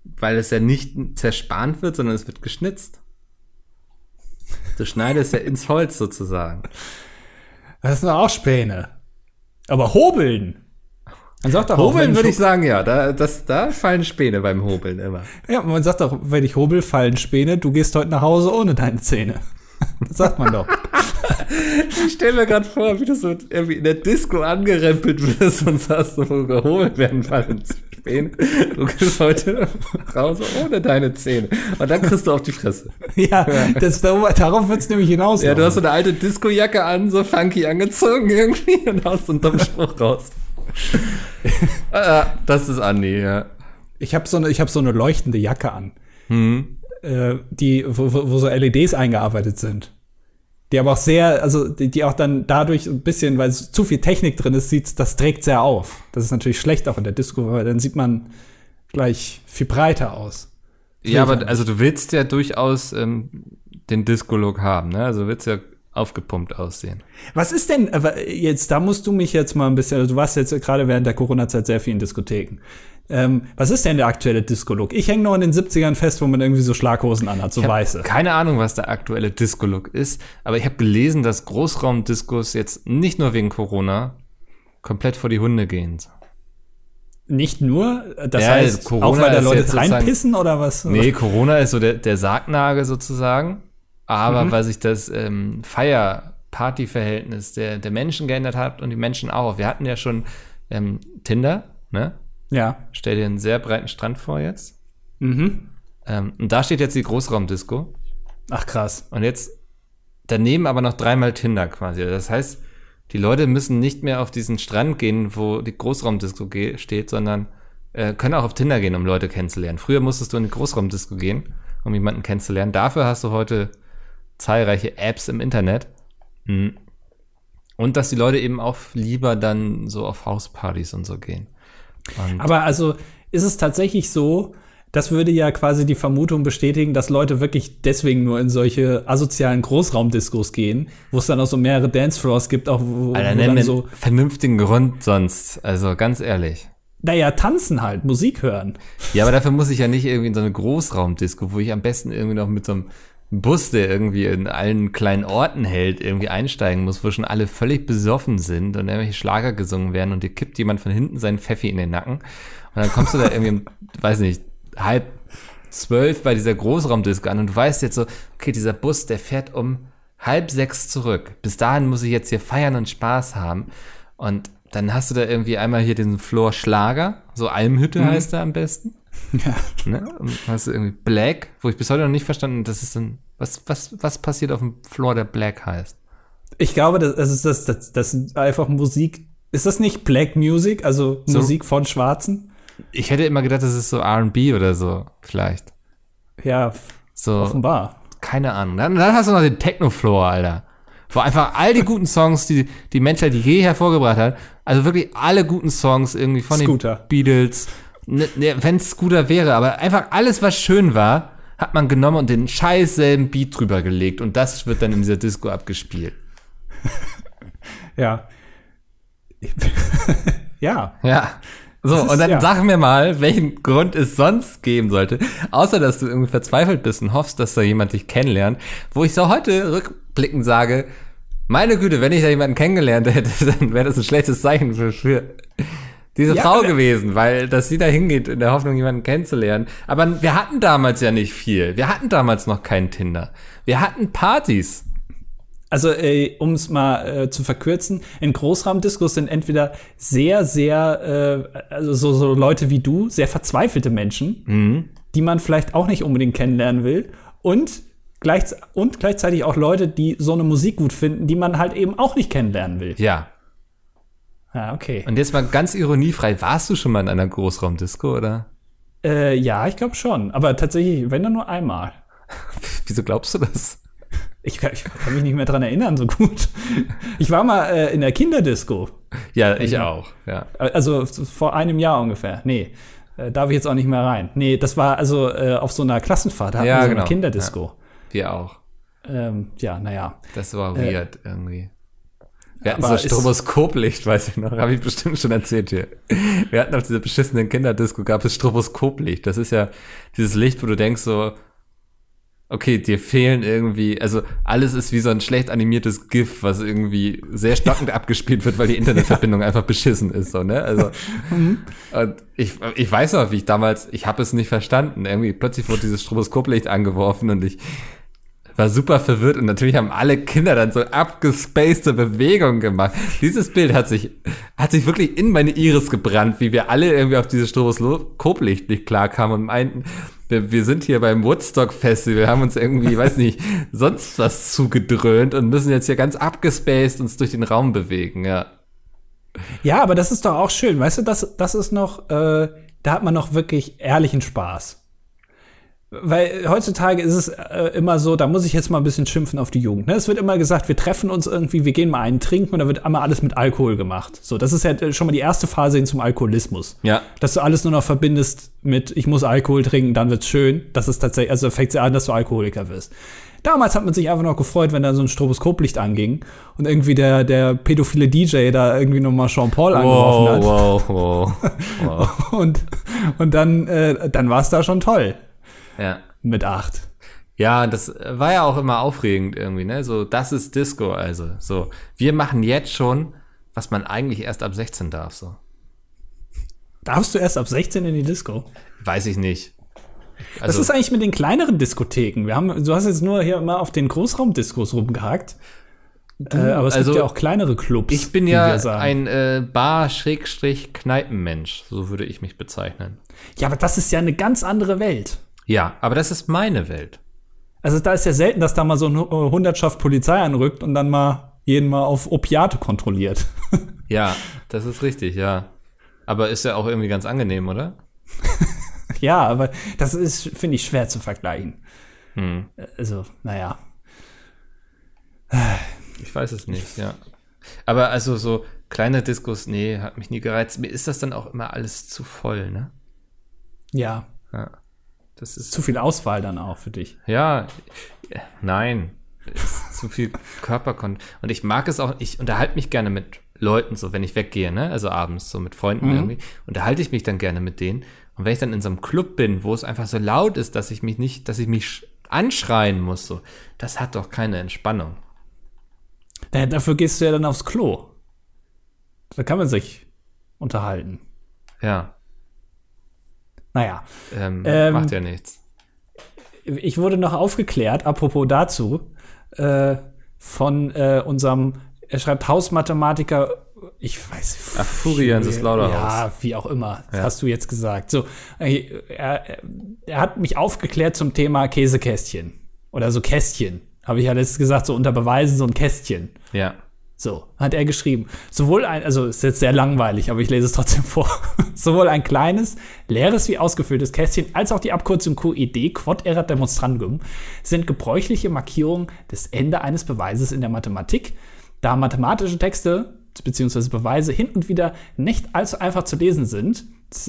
weil es ja nicht zerspannt wird, sondern es wird geschnitzt. Du schneidest ja ins Holz sozusagen. Das sind auch Späne. Aber hobeln. Man sagt doch Hobeln würde ich sagen, ja. Da, das, da fallen Späne beim Hobeln immer. Ja, man sagt doch, wenn ich hobel, fallen Späne. Du gehst heute nach Hause ohne deine Zähne. Das sagt man doch. Ich stelle mir gerade vor, wie du so irgendwie in der Disco angerempelt wirst und sagst, so geholt werden fallen Späne. Du gehst heute raus ohne deine Zähne. Und dann kriegst du auf die Fresse. Ja, das, darauf wird es nämlich hinaus. Ja, du hast so eine alte Disco-Jacke an, so funky angezogen irgendwie und haust so einen dummen Spruch raus. ah, das ist Andi, ja. Ich habe so, eine, hab so eine leuchtende Jacke an. Mhm. Äh, die, wo, wo so LEDs eingearbeitet sind. Die aber auch sehr, also die, die auch dann dadurch ein bisschen, weil zu viel Technik drin ist, sieht, das trägt sehr auf. Das ist natürlich schlecht auch in der Disco, weil dann sieht man gleich viel breiter aus. Ja, aber also du willst ja durchaus ähm, den Disco-Look haben, ne? Also willst ja aufgepumpt aussehen. Was ist denn, jetzt, da musst du mich jetzt mal ein bisschen, also du warst jetzt gerade während der Corona-Zeit sehr viel in Diskotheken. Ähm, was ist denn der aktuelle Disco-Look? Ich hänge noch in den 70ern fest, wo man irgendwie so Schlaghosen anhat, so weiße. Keine Ahnung, was der aktuelle Disco-Look ist, aber ich habe gelesen, dass Großraumdiskos jetzt nicht nur wegen Corona komplett vor die Hunde gehen. Nicht nur, das ja, heißt, Corona auch weil da Leute reinpissen oder was? Nee, Corona ist so der, der Sargnagel sozusagen, aber mhm. weil sich das ähm, Feier-Party-Verhältnis der, der Menschen geändert hat und die Menschen auch. Wir hatten ja schon ähm, Tinder, ne? Ja. Stell dir einen sehr breiten Strand vor jetzt. Mhm. Ähm, und da steht jetzt die Großraumdisco. Ach krass. Und jetzt daneben aber noch dreimal Tinder quasi. Das heißt, die Leute müssen nicht mehr auf diesen Strand gehen, wo die Großraumdisco steht, sondern äh, können auch auf Tinder gehen, um Leute kennenzulernen. Früher musstest du in die Großraumdisco gehen, um jemanden kennenzulernen. Dafür hast du heute zahlreiche Apps im Internet. Mhm. Und dass die Leute eben auch lieber dann so auf Hauspartys und so gehen. Und Aber also ist es tatsächlich so, das würde ja quasi die Vermutung bestätigen, dass Leute wirklich deswegen nur in solche asozialen Großraumdiskos gehen, wo es dann auch so mehrere Dancefloors gibt, auch wo, Alter, wo dann so vernünftigen Grund sonst, also ganz ehrlich. Naja, tanzen halt, Musik hören. Ja, aber dafür muss ich ja nicht irgendwie in so eine Großraumdisco, wo ich am besten irgendwie noch mit so einem Bus, der irgendwie in allen kleinen Orten hält, irgendwie einsteigen muss, wo schon alle völlig besoffen sind und irgendwelche Schlager gesungen werden und dir kippt jemand von hinten seinen Pfeffi in den Nacken. Und dann kommst du da *laughs* irgendwie, weiß nicht, halb zwölf bei dieser Großraumdisco an und du weißt jetzt so, okay, dieser Bus, der fährt um halb sechs zurück. Bis dahin muss ich jetzt hier feiern und Spaß haben. Und dann hast du da irgendwie einmal hier den Floor Schlager, so Almhütte mhm. heißt er am besten. Ja. Ne? Und hast du irgendwie Black, wo ich bis heute noch nicht verstanden, das ist dann, was, was, was passiert auf dem Floor, der Black heißt? Ich glaube, das, das ist das, das, das ist einfach Musik. Ist das nicht Black Music, also so, Musik von Schwarzen? Ich hätte immer gedacht, das ist so RB oder so, vielleicht. Ja, so, offenbar. Keine Ahnung. Dann, dann hast du noch den Techno-Floor, Alter. Wo einfach all die guten Songs, die die Menschheit je hervorgebracht hat, also wirklich alle guten Songs irgendwie von Scooter. den Beatles, ne, ne, wenn es Scooter wäre, aber einfach alles, was schön war, hat man genommen und den scheiß selben Beat drüber gelegt und das wird dann in dieser Disco abgespielt. *laughs* ja. *laughs* ja. Ja. So, ist, und dann ja. sag mir mal, welchen Grund es sonst geben sollte, außer dass du irgendwie verzweifelt bist und hoffst, dass da jemand dich kennenlernt, wo ich so heute rückblickend sage, meine Güte, wenn ich da jemanden kennengelernt hätte, *laughs* dann wäre das ein schlechtes Zeichen für, für diese ja, Frau gewesen, weil dass sie da hingeht in der Hoffnung, jemanden kennenzulernen. Aber wir hatten damals ja nicht viel. Wir hatten damals noch keinen Tinder. Wir hatten Partys. Also, äh, um es mal äh, zu verkürzen, in Großraumdiskos sind entweder sehr, sehr, äh, also so, so Leute wie du, sehr verzweifelte Menschen, mhm. die man vielleicht auch nicht unbedingt kennenlernen will. Und, gleich, und gleichzeitig auch Leute, die so eine Musik gut finden, die man halt eben auch nicht kennenlernen will. Ja. Ja, okay. Und jetzt mal ganz ironiefrei, warst du schon mal in einer Großraumdisco, oder? Äh, ja, ich glaube schon. Aber tatsächlich, wenn dann nur einmal. *laughs* Wieso glaubst du das? Ich kann, ich kann, mich nicht mehr dran erinnern, so gut. Ich war mal äh, in der Kinderdisco. Ja, ich also, auch, ja. Also vor einem Jahr ungefähr. Nee, äh, darf ich jetzt auch nicht mehr rein. Nee, das war also äh, auf so einer Klassenfahrt, da hatten ja, wir so genau. eine Kinderdisco. Ja, wir auch. Ähm, ja, naja. Das war weird äh, irgendwie. Wir hatten so Stroboskoplicht, weiß ich noch, habe ich bestimmt schon erzählt hier. Wir hatten auf dieser beschissenen Kinderdisco gab es Stroboskoplicht. Das ist ja dieses Licht, wo du denkst so, okay, dir fehlen irgendwie, also alles ist wie so ein schlecht animiertes GIF, was irgendwie sehr stockend *laughs* abgespielt wird, weil die Internetverbindung einfach beschissen ist, so, ne? Also, mhm. und ich, ich weiß noch, wie ich damals, ich habe es nicht verstanden. Irgendwie plötzlich wurde dieses Stroboskoplicht angeworfen und ich war super verwirrt und natürlich haben alle Kinder dann so abgespacede Bewegungen gemacht. Dieses Bild hat sich, hat sich wirklich in meine Iris gebrannt, wie wir alle irgendwie auf dieses Stroboskoplicht nicht klarkamen und meinten, wir, wir sind hier beim Woodstock Festival, haben uns irgendwie, weiß nicht, sonst was zugedröhnt und müssen jetzt hier ganz abgespaced uns durch den Raum bewegen, ja. Ja, aber das ist doch auch schön, weißt du, das, das ist noch, äh, da hat man noch wirklich ehrlichen Spaß. Weil heutzutage ist es äh, immer so, da muss ich jetzt mal ein bisschen schimpfen auf die Jugend. Ne? Es wird immer gesagt, wir treffen uns irgendwie, wir gehen mal einen trinken und da wird immer alles mit Alkohol gemacht. So, das ist ja schon mal die erste Phase hin zum Alkoholismus. Ja. Dass du alles nur noch verbindest mit, ich muss Alkohol trinken, dann wird's schön. Das ist tatsächlich, also fängt es an, dass du Alkoholiker wirst. Damals hat man sich einfach noch gefreut, wenn da so ein Stroboskoplicht anging und irgendwie der, der pädophile DJ da irgendwie nochmal Jean-Paul angeworfen hat. Wow, wow, wow. *laughs* und, und dann, äh, dann war es da schon toll. Ja. Mit acht. Ja, das war ja auch immer aufregend irgendwie, ne? So, das ist Disco, also. So, wir machen jetzt schon, was man eigentlich erst ab 16 darf, so. Darfst du erst ab 16 in die Disco? Weiß ich nicht. Also, Was ist eigentlich mit den kleineren Diskotheken? Wir haben, du hast jetzt nur hier mal auf den Großraumdiskos rumgehakt. Du, äh, aber es also, gibt ja auch kleinere Clubs. Ich bin ja ein äh, Bar-Kneipenmensch, so würde ich mich bezeichnen. Ja, aber das ist ja eine ganz andere Welt. Ja, aber das ist meine Welt. Also da ist ja selten, dass da mal so eine Hundertschaft Polizei anrückt und dann mal jeden mal auf Opiate kontrolliert. *laughs* ja, das ist richtig, ja. Aber ist ja auch irgendwie ganz angenehm, oder? *laughs* ja, aber das ist, finde ich, schwer zu vergleichen. Hm. Also, naja. Ich weiß es nicht, ja. Aber also so kleine Diskos, nee, hat mich nie gereizt. Mir ist das dann auch immer alles zu voll, ne? Ja. Ja. Das ist zu viel Auswahl dann auch für dich. Ja, nein. Zu viel Körperkont. Und ich mag es auch, ich unterhalte mich gerne mit Leuten, so wenn ich weggehe, ne? Also abends, so mit Freunden mhm. irgendwie, unterhalte ich mich dann gerne mit denen. Und wenn ich dann in so einem Club bin, wo es einfach so laut ist, dass ich mich nicht, dass ich mich anschreien muss, so, das hat doch keine Entspannung. Ja, dafür gehst du ja dann aufs Klo. Da kann man sich unterhalten. Ja. Naja. Ähm, ähm, macht ja nichts. Ich wurde noch aufgeklärt, apropos dazu, äh, von äh, unserem, er schreibt Hausmathematiker, ich weiß Ach, Furians ist Lauderhaus. Ja, wie auch immer, ja. hast du jetzt gesagt. So, äh, er, er hat mich aufgeklärt zum Thema Käsekästchen. Oder so Kästchen. Habe ich ja letztes gesagt, so unter Beweisen so ein Kästchen. Ja. So, hat er geschrieben. Sowohl ein, also ist jetzt sehr langweilig, aber ich lese es trotzdem *laughs* vor. Sowohl ein kleines, leeres wie ausgefülltes Kästchen als auch die Abkürzung QED, Quod erat demonstrandum, sind gebräuchliche Markierungen des Ende eines Beweises in der Mathematik, da mathematische Texte bzw. Beweise hin und wieder nicht allzu einfach zu lesen sind,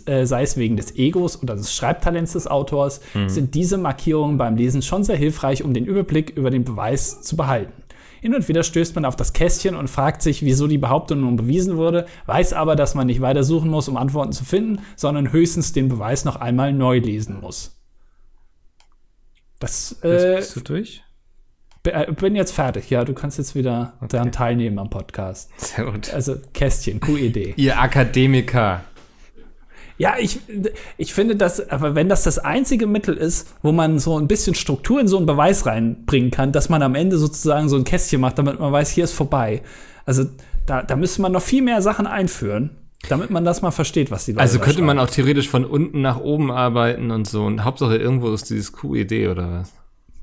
äh, sei es wegen des Egos oder des Schreibtalents des Autors, mhm. sind diese Markierungen beim Lesen schon sehr hilfreich, um den Überblick über den Beweis zu behalten. Hin und wieder stößt man auf das Kästchen und fragt sich, wieso die Behauptung nun bewiesen wurde, weiß aber, dass man nicht weiter suchen muss, um Antworten zu finden, sondern höchstens den Beweis noch einmal neu lesen muss. Das äh, bist du durch? Äh, bin jetzt fertig, ja. Du kannst jetzt wieder okay. daran teilnehmen am Podcast. Sehr gut. Also Kästchen, QED. Ihr Akademiker. Ja, ich, ich finde das, aber wenn das das einzige Mittel ist, wo man so ein bisschen Struktur in so einen Beweis reinbringen kann, dass man am Ende sozusagen so ein Kästchen macht, damit man weiß, hier ist vorbei. Also da, da müsste man noch viel mehr Sachen einführen, damit man das mal versteht, was die Leute Also könnte man auch theoretisch von unten nach oben arbeiten und so. Und Hauptsache irgendwo ist dieses QED oder was?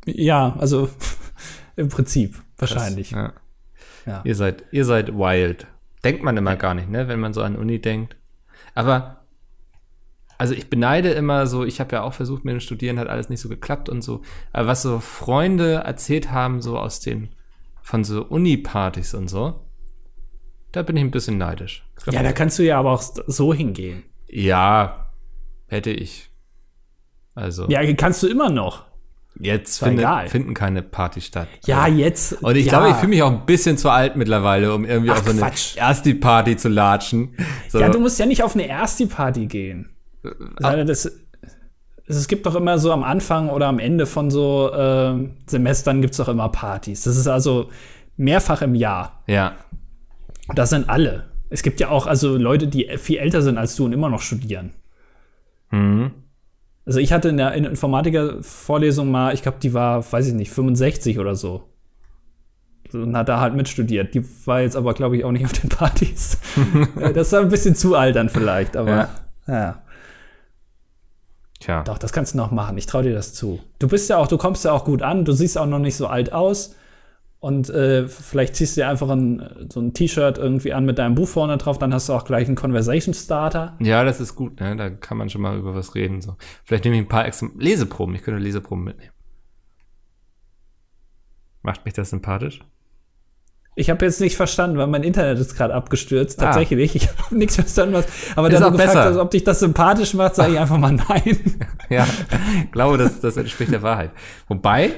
Ja, also *laughs* im Prinzip wahrscheinlich. Das, ja. Ja. Ihr seid, ihr seid wild. Denkt man immer gar nicht, ne, wenn man so an Uni denkt. Aber also ich beneide immer so, ich habe ja auch versucht mit dem Studieren, hat alles nicht so geklappt und so. Aber was so Freunde erzählt haben, so aus den, von so Uni-Partys und so, da bin ich ein bisschen neidisch. Ja, da kannst du ja aber auch so hingehen. Ja, hätte ich. Also. Ja, kannst du immer noch. Jetzt finde, finden keine Partys statt. Ja, jetzt. Und ich ja. glaube, ich fühle mich auch ein bisschen zu alt mittlerweile, um irgendwie Ach, auf so eine Ersti-Party zu latschen. So. Ja, du musst ja nicht auf eine Ersti-Party gehen. Ah. Das, es gibt doch immer so am Anfang oder am Ende von so äh, Semestern gibt es doch immer Partys. Das ist also mehrfach im Jahr. Ja. Das sind alle. Es gibt ja auch also Leute, die viel älter sind als du und immer noch studieren. Mhm. Also ich hatte in der Informatiker-Vorlesung mal, ich glaube, die war, weiß ich nicht, 65 oder so. Und hat da halt mitstudiert. Die war jetzt aber, glaube ich, auch nicht auf den Partys. *laughs* das war ein bisschen zu alt dann vielleicht, aber ja. ja. Tja. Doch, das kannst du noch machen. Ich traue dir das zu. Du bist ja auch, du kommst ja auch gut an, du siehst auch noch nicht so alt aus. Und äh, vielleicht ziehst du dir einfach ein, so ein T-Shirt irgendwie an mit deinem Buch vorne drauf, dann hast du auch gleich einen Conversation Starter. Ja, das ist gut, ne? Da kann man schon mal über was reden. So. Vielleicht nehme ich ein paar extra Leseproben. Ich könnte Leseproben mitnehmen. Macht mich das sympathisch? Ich habe jetzt nicht verstanden, weil mein Internet ist gerade abgestürzt. Ah. Tatsächlich. Ah. Ich habe *laughs* nichts verstanden, was. Aber ist da du gefragt hast, ob dich das sympathisch macht, sage ich einfach mal nein. *laughs* ja, glaube, das, das entspricht der Wahrheit. Wobei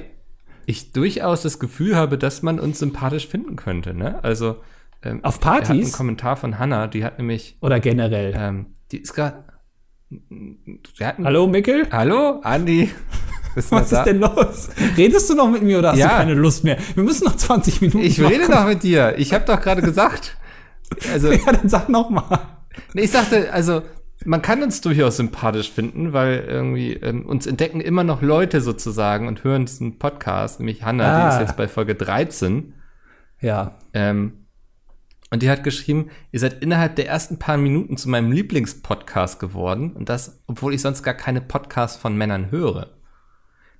ich durchaus das Gefühl habe, dass man uns sympathisch finden könnte. Ne? Also ähm, auf Partys. Ein Kommentar von Hannah, die hat nämlich oder generell. Ähm, die ist gerade. Hallo Mickel. Hallo Andi. Was ist denn los? Redest du noch mit mir oder hast ja. du keine Lust mehr? Wir müssen noch 20 Minuten. Ich machen. rede noch mit dir. Ich habe doch gerade gesagt. Also, *laughs* ja, dann sag noch mal. Nee, ich sagte, also man kann uns durchaus sympathisch finden, weil irgendwie ähm, uns entdecken immer noch Leute sozusagen und hören diesen Podcast, nämlich Hannah, ah. die ist jetzt bei Folge 13. Ja. Ähm, und die hat geschrieben, ihr seid innerhalb der ersten paar Minuten zu meinem Lieblingspodcast geworden und das, obwohl ich sonst gar keine Podcasts von Männern höre.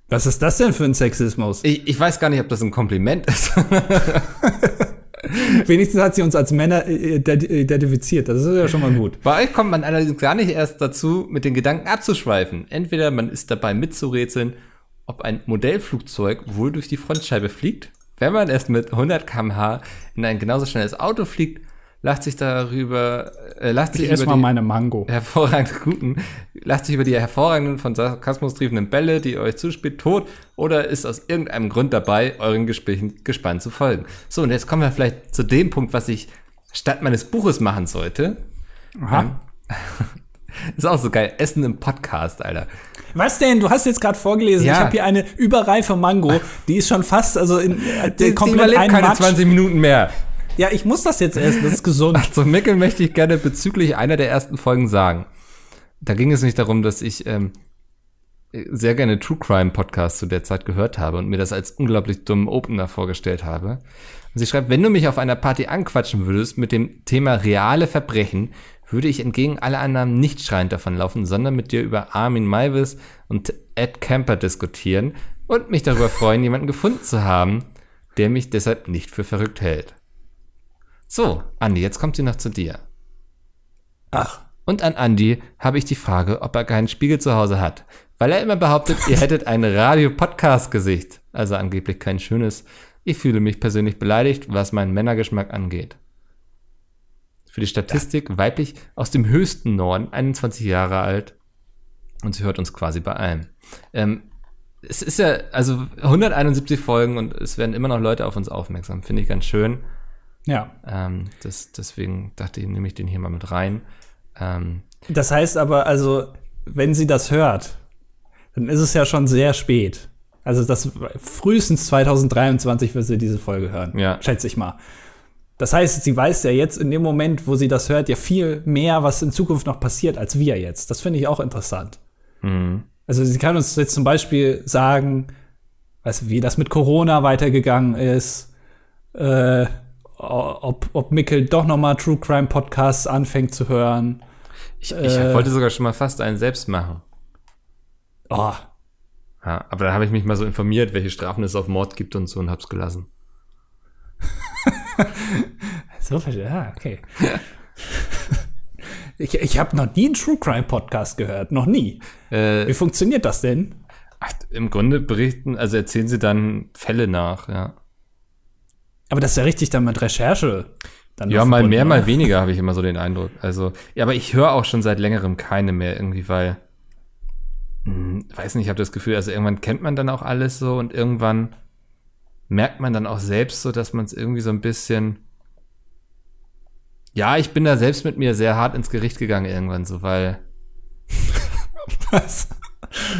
Was ist das denn für ein Sexismus? Ich, ich weiß gar nicht, ob das ein Kompliment ist. *laughs* Wenigstens hat sie uns als Männer äh, identifiziert. Das ist ja schon mal gut. Bei euch kommt man allerdings gar nicht erst dazu, mit den Gedanken abzuschweifen. Entweder man ist dabei mitzurätseln, ob ein Modellflugzeug wohl durch die Frontscheibe fliegt, wenn man erst mit 100 km/h in ein genauso schnelles Auto fliegt lacht sich darüber, äh, lacht sich ich über die meine Mango. hervorragenden *laughs* guten, lacht sich über die hervorragenden von Sarkasmus triefenden Bälle, die ihr euch zuspielt, tot oder ist aus irgendeinem Grund dabei, euren Gesprächen gespannt zu folgen. So, und jetzt kommen wir vielleicht zu dem Punkt, was ich statt meines Buches machen sollte. Aha. Ähm, *laughs* ist auch so geil. Essen im Podcast, Alter. Was denn? Du hast jetzt gerade vorgelesen. Ja. Ich habe hier eine überreife Mango. Die ist schon fast, also in, äh, die, komplett die überlebt keine 20 Minuten mehr. Ja, ich muss das jetzt essen, das ist gesund. Zum *laughs* Mickel möchte ich gerne bezüglich einer der ersten Folgen sagen. Da ging es nicht darum, dass ich ähm, sehr gerne True Crime Podcasts zu der Zeit gehört habe und mir das als unglaublich dummen Opener vorgestellt habe. Und sie schreibt, wenn du mich auf einer Party anquatschen würdest mit dem Thema reale Verbrechen, würde ich entgegen aller Annahmen nicht schreiend davon laufen, sondern mit dir über Armin Maivis und Ed Kemper diskutieren und mich darüber freuen, jemanden gefunden zu haben, der mich deshalb nicht für verrückt hält. So, Andi, jetzt kommt sie noch zu dir. Ach. Und an Andi habe ich die Frage, ob er keinen Spiegel zu Hause hat. Weil er immer behauptet, ihr *laughs* hättet ein Radio-Podcast-Gesicht. Also angeblich kein schönes. Ich fühle mich persönlich beleidigt, was meinen Männergeschmack angeht. Für die Statistik weiblich aus dem höchsten Norden, 21 Jahre alt. Und sie hört uns quasi bei allem. Ähm, es ist ja, also 171 Folgen und es werden immer noch Leute auf uns aufmerksam. Finde ich ganz schön. Ja. Ähm, das, deswegen dachte ich, nehme ich den hier mal mit rein. Ähm, das heißt aber, also, wenn sie das hört, dann ist es ja schon sehr spät. Also das frühestens 2023 wird sie diese Folge hören. Ja. Schätze ich mal. Das heißt, sie weiß ja jetzt in dem Moment, wo sie das hört, ja viel mehr, was in Zukunft noch passiert, als wir jetzt. Das finde ich auch interessant. Mhm. Also sie kann uns jetzt zum Beispiel sagen, weißt, wie das mit Corona weitergegangen ist, äh, ob, ob Mickel doch noch mal True Crime Podcasts anfängt zu hören. Ich, ich äh, wollte sogar schon mal fast einen selbst machen. Oh. Ja, aber dann habe ich mich mal so informiert, welche Strafen es auf Mord gibt und so und hab's gelassen. *laughs* so, ja, okay. *laughs* ich ich habe noch nie einen True Crime Podcast gehört, noch nie. Äh, Wie funktioniert das denn? Ach, Im Grunde berichten, also erzählen sie dann Fälle nach, ja. Aber das ist ja richtig dann mit Recherche. Dann ja, mal mehr, mal weniger, habe ich immer so den Eindruck. Also, ja, aber ich höre auch schon seit längerem keine mehr irgendwie, weil, mh, hm, weiß nicht, ich habe das Gefühl, also irgendwann kennt man dann auch alles so und irgendwann merkt man dann auch selbst so, dass man es irgendwie so ein bisschen, ja, ich bin da selbst mit mir sehr hart ins Gericht gegangen irgendwann so, weil, *laughs* was?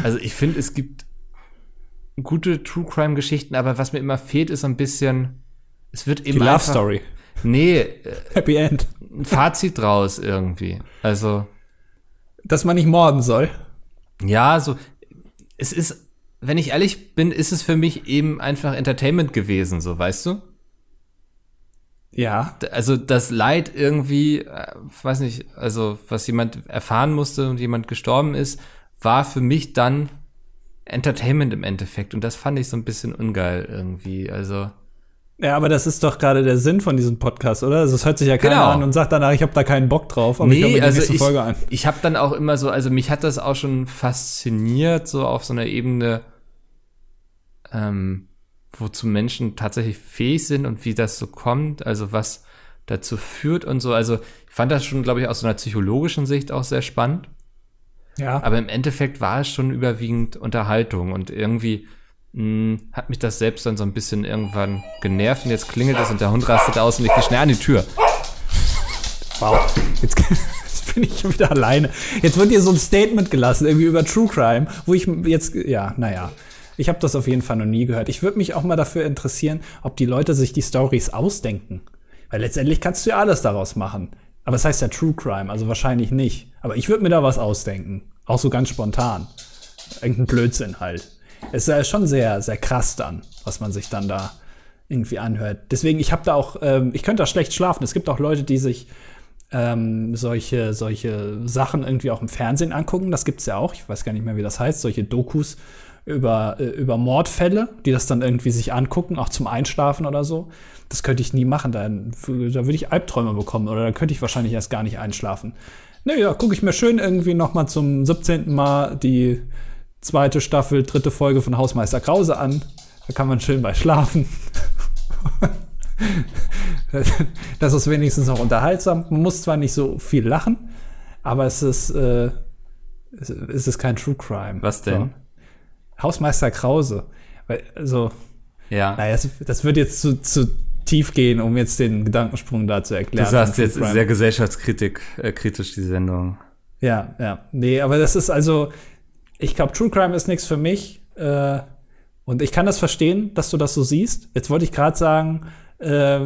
Also ich finde, es gibt gute True Crime Geschichten, aber was mir immer fehlt, ist so ein bisschen es wird eben Die Love einfach, Story. Nee. *laughs* Äh, Happy End. Ein Fazit draus irgendwie. Also. Dass man nicht morden soll. Ja, so. Es ist, wenn ich ehrlich bin, ist es für mich eben einfach Entertainment gewesen, so, weißt du? Ja. Also das Leid irgendwie, äh, weiß nicht, also was jemand erfahren musste und jemand gestorben ist, war für mich dann Entertainment im Endeffekt. Und das fand ich so ein bisschen ungeil irgendwie. Also. Ja, aber das ist doch gerade der Sinn von diesem Podcast, oder? Also es hört sich ja keiner genau. an und sagt danach, ich habe da keinen Bock drauf, aber nee, ich höre mir die also nächste ich, Folge an. Ich habe dann auch immer so, also mich hat das auch schon fasziniert, so auf so einer Ebene, ähm, wozu Menschen tatsächlich fähig sind und wie das so kommt, also was dazu führt und so. Also ich fand das schon, glaube ich, aus so einer psychologischen Sicht auch sehr spannend. Ja. Aber im Endeffekt war es schon überwiegend Unterhaltung und irgendwie mh, hm, hat mich das selbst dann so ein bisschen irgendwann genervt und jetzt klingelt es und der Hund rastet aus und ich gehe schnell an die Tür. Wow, jetzt, *laughs* jetzt bin ich schon wieder alleine. Jetzt wird hier so ein Statement gelassen, irgendwie über True Crime, wo ich jetzt, ja, naja. Ich habe das auf jeden Fall noch nie gehört. Ich würde mich auch mal dafür interessieren, ob die Leute sich die Stories ausdenken. Weil letztendlich kannst du ja alles daraus machen. Aber es das heißt ja True Crime, also wahrscheinlich nicht. Aber ich würde mir da was ausdenken. Auch so ganz spontan. Irgendein Blödsinn halt es ist schon sehr, sehr krass dann, was man sich dann da irgendwie anhört. Deswegen, ich habe da auch, ähm, ich könnte da schlecht schlafen. Es gibt auch Leute, die sich ähm, solche, solche Sachen irgendwie auch im Fernsehen angucken. Das gibt's ja auch. Ich weiß gar nicht mehr, wie das heißt. Solche Dokus über, äh, über Mordfälle, die das dann irgendwie sich angucken, auch zum Einschlafen oder so. Das könnte ich nie machen. Da, da würde ich Albträume bekommen oder dann könnte ich wahrscheinlich erst gar nicht einschlafen. Naja, gucke ich mir schön irgendwie noch mal zum 17. Mal die zweite Staffel, dritte Folge von Hausmeister Krause an. Da kann man schön bei schlafen. *laughs* das ist wenigstens noch unterhaltsam. Man muss zwar nicht so viel lachen, aber es ist, äh, es ist kein True Crime. Was denn? So. Hausmeister Krause. Also, ja. Naja, das, das wird jetzt zu, zu tief gehen, um jetzt den Gedankensprung da zu erklären. Du sagst jetzt Crime. sehr gesellschaftskritisch, äh, kritisch, die Sendung. Ja, ja. Nee, aber das ist also, ich glaube, True Crime ist nichts für mich. Äh, und ich kann das verstehen, dass du das so siehst. Jetzt wollte ich gerade sagen, äh,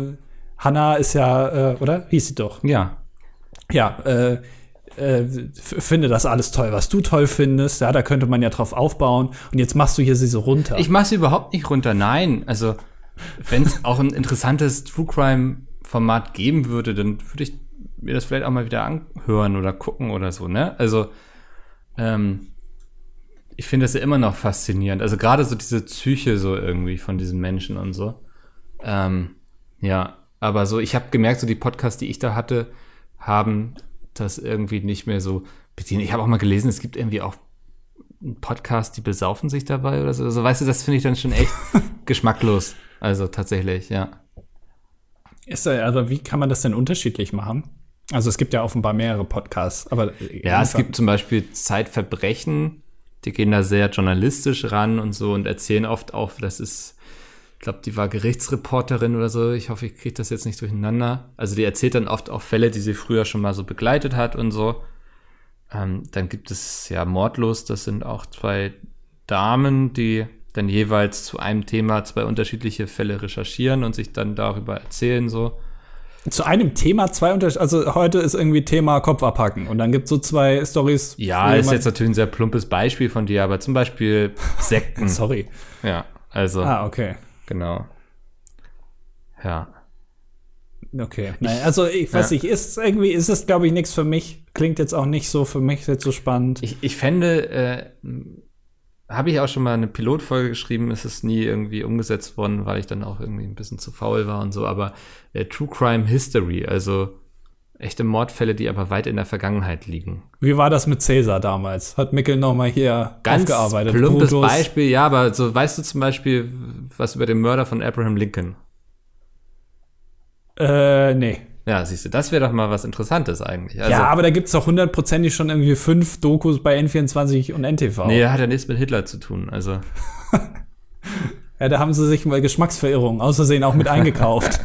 Hannah ist ja, äh, oder? Hieß sie doch. Ja. Ja, äh, äh, finde das alles toll, was du toll findest. Ja, da könnte man ja drauf aufbauen. Und jetzt machst du hier sie so runter. Ich mach sie überhaupt nicht runter. Nein, also wenn es *laughs* auch ein interessantes True Crime Format geben würde, dann würde ich mir das vielleicht auch mal wieder anhören oder gucken oder so. Ne? Also ähm, ich finde das ja immer noch faszinierend. Also gerade so diese Psyche so irgendwie von diesen Menschen und so. Ähm, ja, aber so, ich habe gemerkt, so die Podcasts, die ich da hatte, haben das irgendwie nicht mehr so bedient. Ich habe auch mal gelesen, es gibt irgendwie auch einen Podcast, die besaufen sich dabei oder so. Also weißt du, das finde ich dann schon echt *laughs* geschmacklos. Also tatsächlich, ja. Ist, also wie kann man das denn unterschiedlich machen? Also es gibt ja offenbar mehrere Podcasts, aber ja, es gibt zum Beispiel Zeitverbrechen, die gehen da sehr journalistisch ran und so und erzählen oft auch, das ist glaube, die war Gerichtsreporterin oder so. Ich hoffe, ich kriege das jetzt nicht durcheinander. Also die erzählt dann oft auch Fälle, die sie früher schon mal so begleitet hat und so. Ähm, dann gibt es ja Mordlos, das sind auch zwei Damen, die dann jeweils zu einem Thema zwei unterschiedliche Fälle recherchieren und sich dann darüber erzählen so. Zu einem Thema zwei unterschiedliche, also heute ist irgendwie Thema Kopf abhacken und dann gibt es so zwei Stories. Ja, ist jetzt natürlich ein sehr plumpes Beispiel von dir, aber zum Beispiel *laughs* Sekten. Sorry. Ja, also. Ah, okay. Genau. Ja. Okay. Nein, also ich weiß ja. nicht, ist irgendwie ist es glaube ich nichts für mich. Klingt jetzt auch nicht so für mich jetzt so spannend. Ich, ich fände, äh, habe ich auch schon mal eine Pilotfolge geschrieben, ist es nie irgendwie umgesetzt worden, weil ich dann auch irgendwie ein bisschen zu faul war und so. Aber äh, True Crime History, also echte Mordfälle, die aber weit in der Vergangenheit liegen. Wie war das mit Cäsar damals? Hat Mickel noch mal hier Ganz aufgearbeitet? plumpes Brutus. Beispiel, ja, aber so weißt du zum Beispiel was über den Mörder von Abraham Lincoln? Äh, nee. Ja, siehst du, das wäre doch mal was Interessantes eigentlich. Also, ja, aber da gibt's doch hundertprozentig schon irgendwie fünf Dokus bei N24 und NTV. Nee, hat ja nichts mit Hitler zu tun, also. *laughs* ja, da haben sie sich mal Geschmacksverirrung außersehen auch mit eingekauft.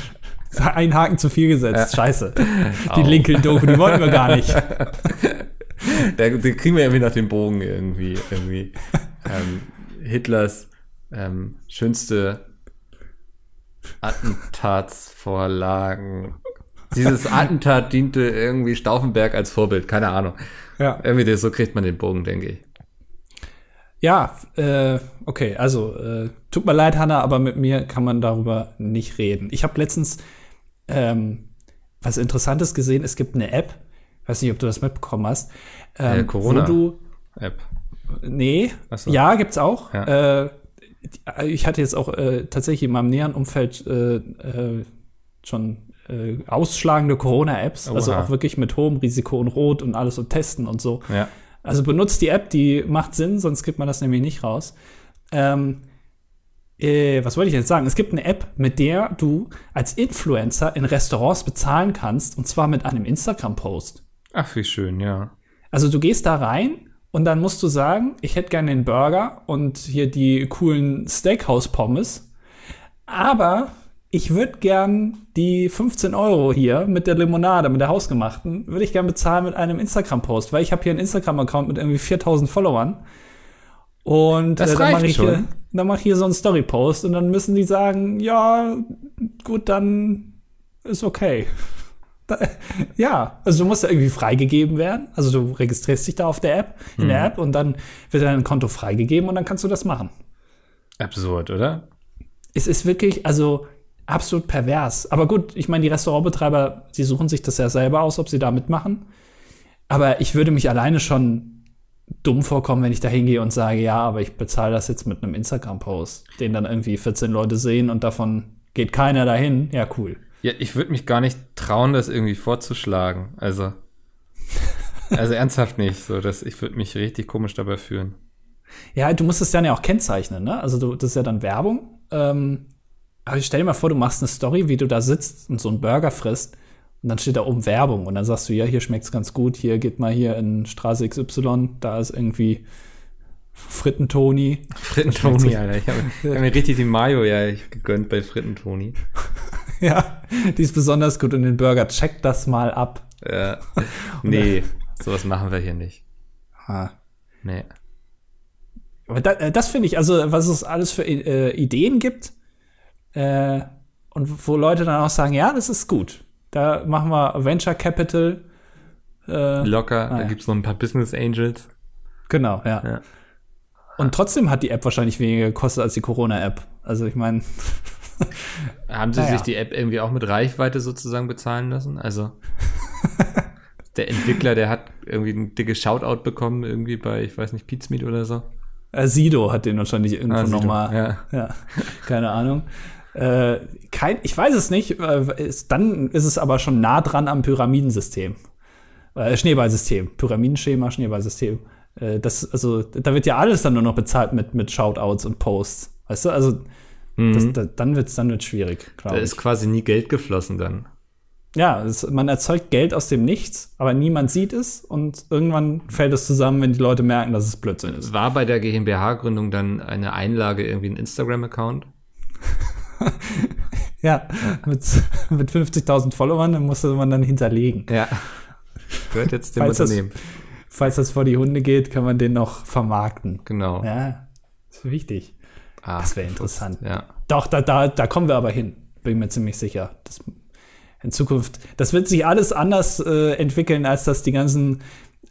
*laughs* Ein Haken zu viel gesetzt. Scheiße. *laughs* Die Lincoln-Doku, die wollten wir gar nicht. da, da kriegen wir irgendwie nach dem Bogen irgendwie. irgendwie. Ähm, Hitlers ähm, schönste Attentatsvorlagen. Dieses Attentat diente irgendwie Stauffenberg als Vorbild, keine Ahnung. Ja. Irgendwie so kriegt man den Bogen, denke ich. Ja, äh, okay, also äh, tut mir leid, Hanna, aber mit mir kann man darüber nicht reden. Ich habe letztens ähm, was Interessantes gesehen. Es gibt eine App, weiß nicht, ob du das mitbekommen hast. Ähm, äh, Corona. du, App. Nee, so. ja, gibt's auch. Ja. Äh, ich hatte jetzt auch äh, tatsächlich in meinem näheren Umfeld äh, äh, schon äh, ausschlagende Corona-Apps, also auch wirklich mit hohem Risiko und Rot und alles und testen und so. Ja. Also benutzt die App, die macht Sinn, sonst gibt man das nämlich nicht raus. Ähm, äh, was wollte ich jetzt sagen? Es gibt eine App, mit der du als Influencer in Restaurants bezahlen kannst, und zwar mit einem Instagram-Post. Ach, wie schön, ja. Also du gehst da rein und dann musst du sagen, ich hätte gerne den Burger und hier die coolen Steakhouse-Pommes. Aber ich würde gern die 15 Euro hier mit der Limonade, mit der hausgemachten, würde ich gern bezahlen mit einem Instagram-Post, weil ich habe hier einen Instagram-Account mit irgendwie 4000 Followern. Und das äh, dann mache ich, hier, dann mach ich hier so einen Story-Post und dann müssen die sagen, ja, gut, dann ist okay. *laughs* ja, also du musst ja irgendwie freigegeben werden. Also du registrierst dich da auf der App, in mhm. der App und dann wird dein Konto freigegeben und dann kannst du das machen. Absurd, oder? Es ist wirklich, also absolut pervers. Aber gut, ich meine, die Restaurantbetreiber, sie suchen sich das ja selber aus, ob sie da mitmachen. Aber ich würde mich alleine schon dumm vorkommen, wenn ich da hingehe und sage, ja, aber ich bezahle das jetzt mit einem Instagram-Post, den dann irgendwie 14 Leute sehen und davon geht keiner dahin. Ja, cool. Ja, ich würde mich gar nicht trauen, das irgendwie vorzuschlagen. Also, *laughs* also ernsthaft nicht. So, dass ich würde mich richtig komisch dabei fühlen. Ja, du musst es dann ja auch kennzeichnen, ne? Also du, das ist ja dann Werbung. Ähm, aber ich stell dir mal vor, du machst eine Story, wie du da sitzt und so einen Burger frisst und dann steht da oben Werbung und dann sagst du, ja, hier schmeckt's ganz gut, hier geht mal hier in Straße XY, da ist irgendwie Frittentoni. *laughs* Frittentoni, Alter. Ich habe *laughs* hab mir richtig die Mayo ja gegönnt bei Frittentoni. *laughs* ja, die ist besonders gut und den Burger. Check das mal ab. Ja. Nee, sowas machen wir hier nicht. Ha. Nee. Aber da, äh, das finde ich, also was es alles für äh, Ideen gibt äh, und wo Leute dann auch sagen, ja, das ist gut. Da machen wir Venture Capital. Äh, Locker, da gibt es noch ein paar Business Angels. Genau, ja. ja. Und trotzdem hat die App wahrscheinlich weniger gekostet als die Corona-App. Also ich meine. *laughs* Haben sie naja. sich die App irgendwie auch mit Reichweite sozusagen bezahlen lassen? Also *laughs* der Entwickler, der hat irgendwie ein dickes Shoutout bekommen, irgendwie bei, ich weiß nicht, Pizmeet oder so. Äh, Sido hat den wahrscheinlich irgendwo ah, nochmal. Ja. ja. Keine Ahnung. Äh, kein, ich weiß es nicht. Äh, ist, dann ist es aber schon nah dran am Pyramidensystem. Äh, Schneeballsystem. Pyramidenschema, Schneeballsystem. Äh, das, also, da wird ja alles dann nur noch bezahlt mit, mit Shoutouts und Posts. Weißt du? Also, mhm. das, da, dann wird es dann wird's schwierig. Da ist quasi nie Geld geflossen dann. Ja, es, man erzeugt Geld aus dem Nichts, aber niemand sieht es und irgendwann fällt es zusammen, wenn die Leute merken, dass es Blödsinn ist. War bei der GmbH-Gründung dann eine Einlage irgendwie ein Instagram-Account? *laughs* ja, mit, mit 50.000 Followern dann musste man dann hinterlegen. Ja. Gehört jetzt dem falls Unternehmen. Das, falls das vor die Hunde geht, kann man den noch vermarkten. Genau. Ja, ist wichtig. Ah, das wäre interessant. Ja. Doch, da, da, da kommen wir aber hin. Bin mir ziemlich sicher. Das in Zukunft, das wird sich alles anders äh, entwickeln, als dass die ganzen,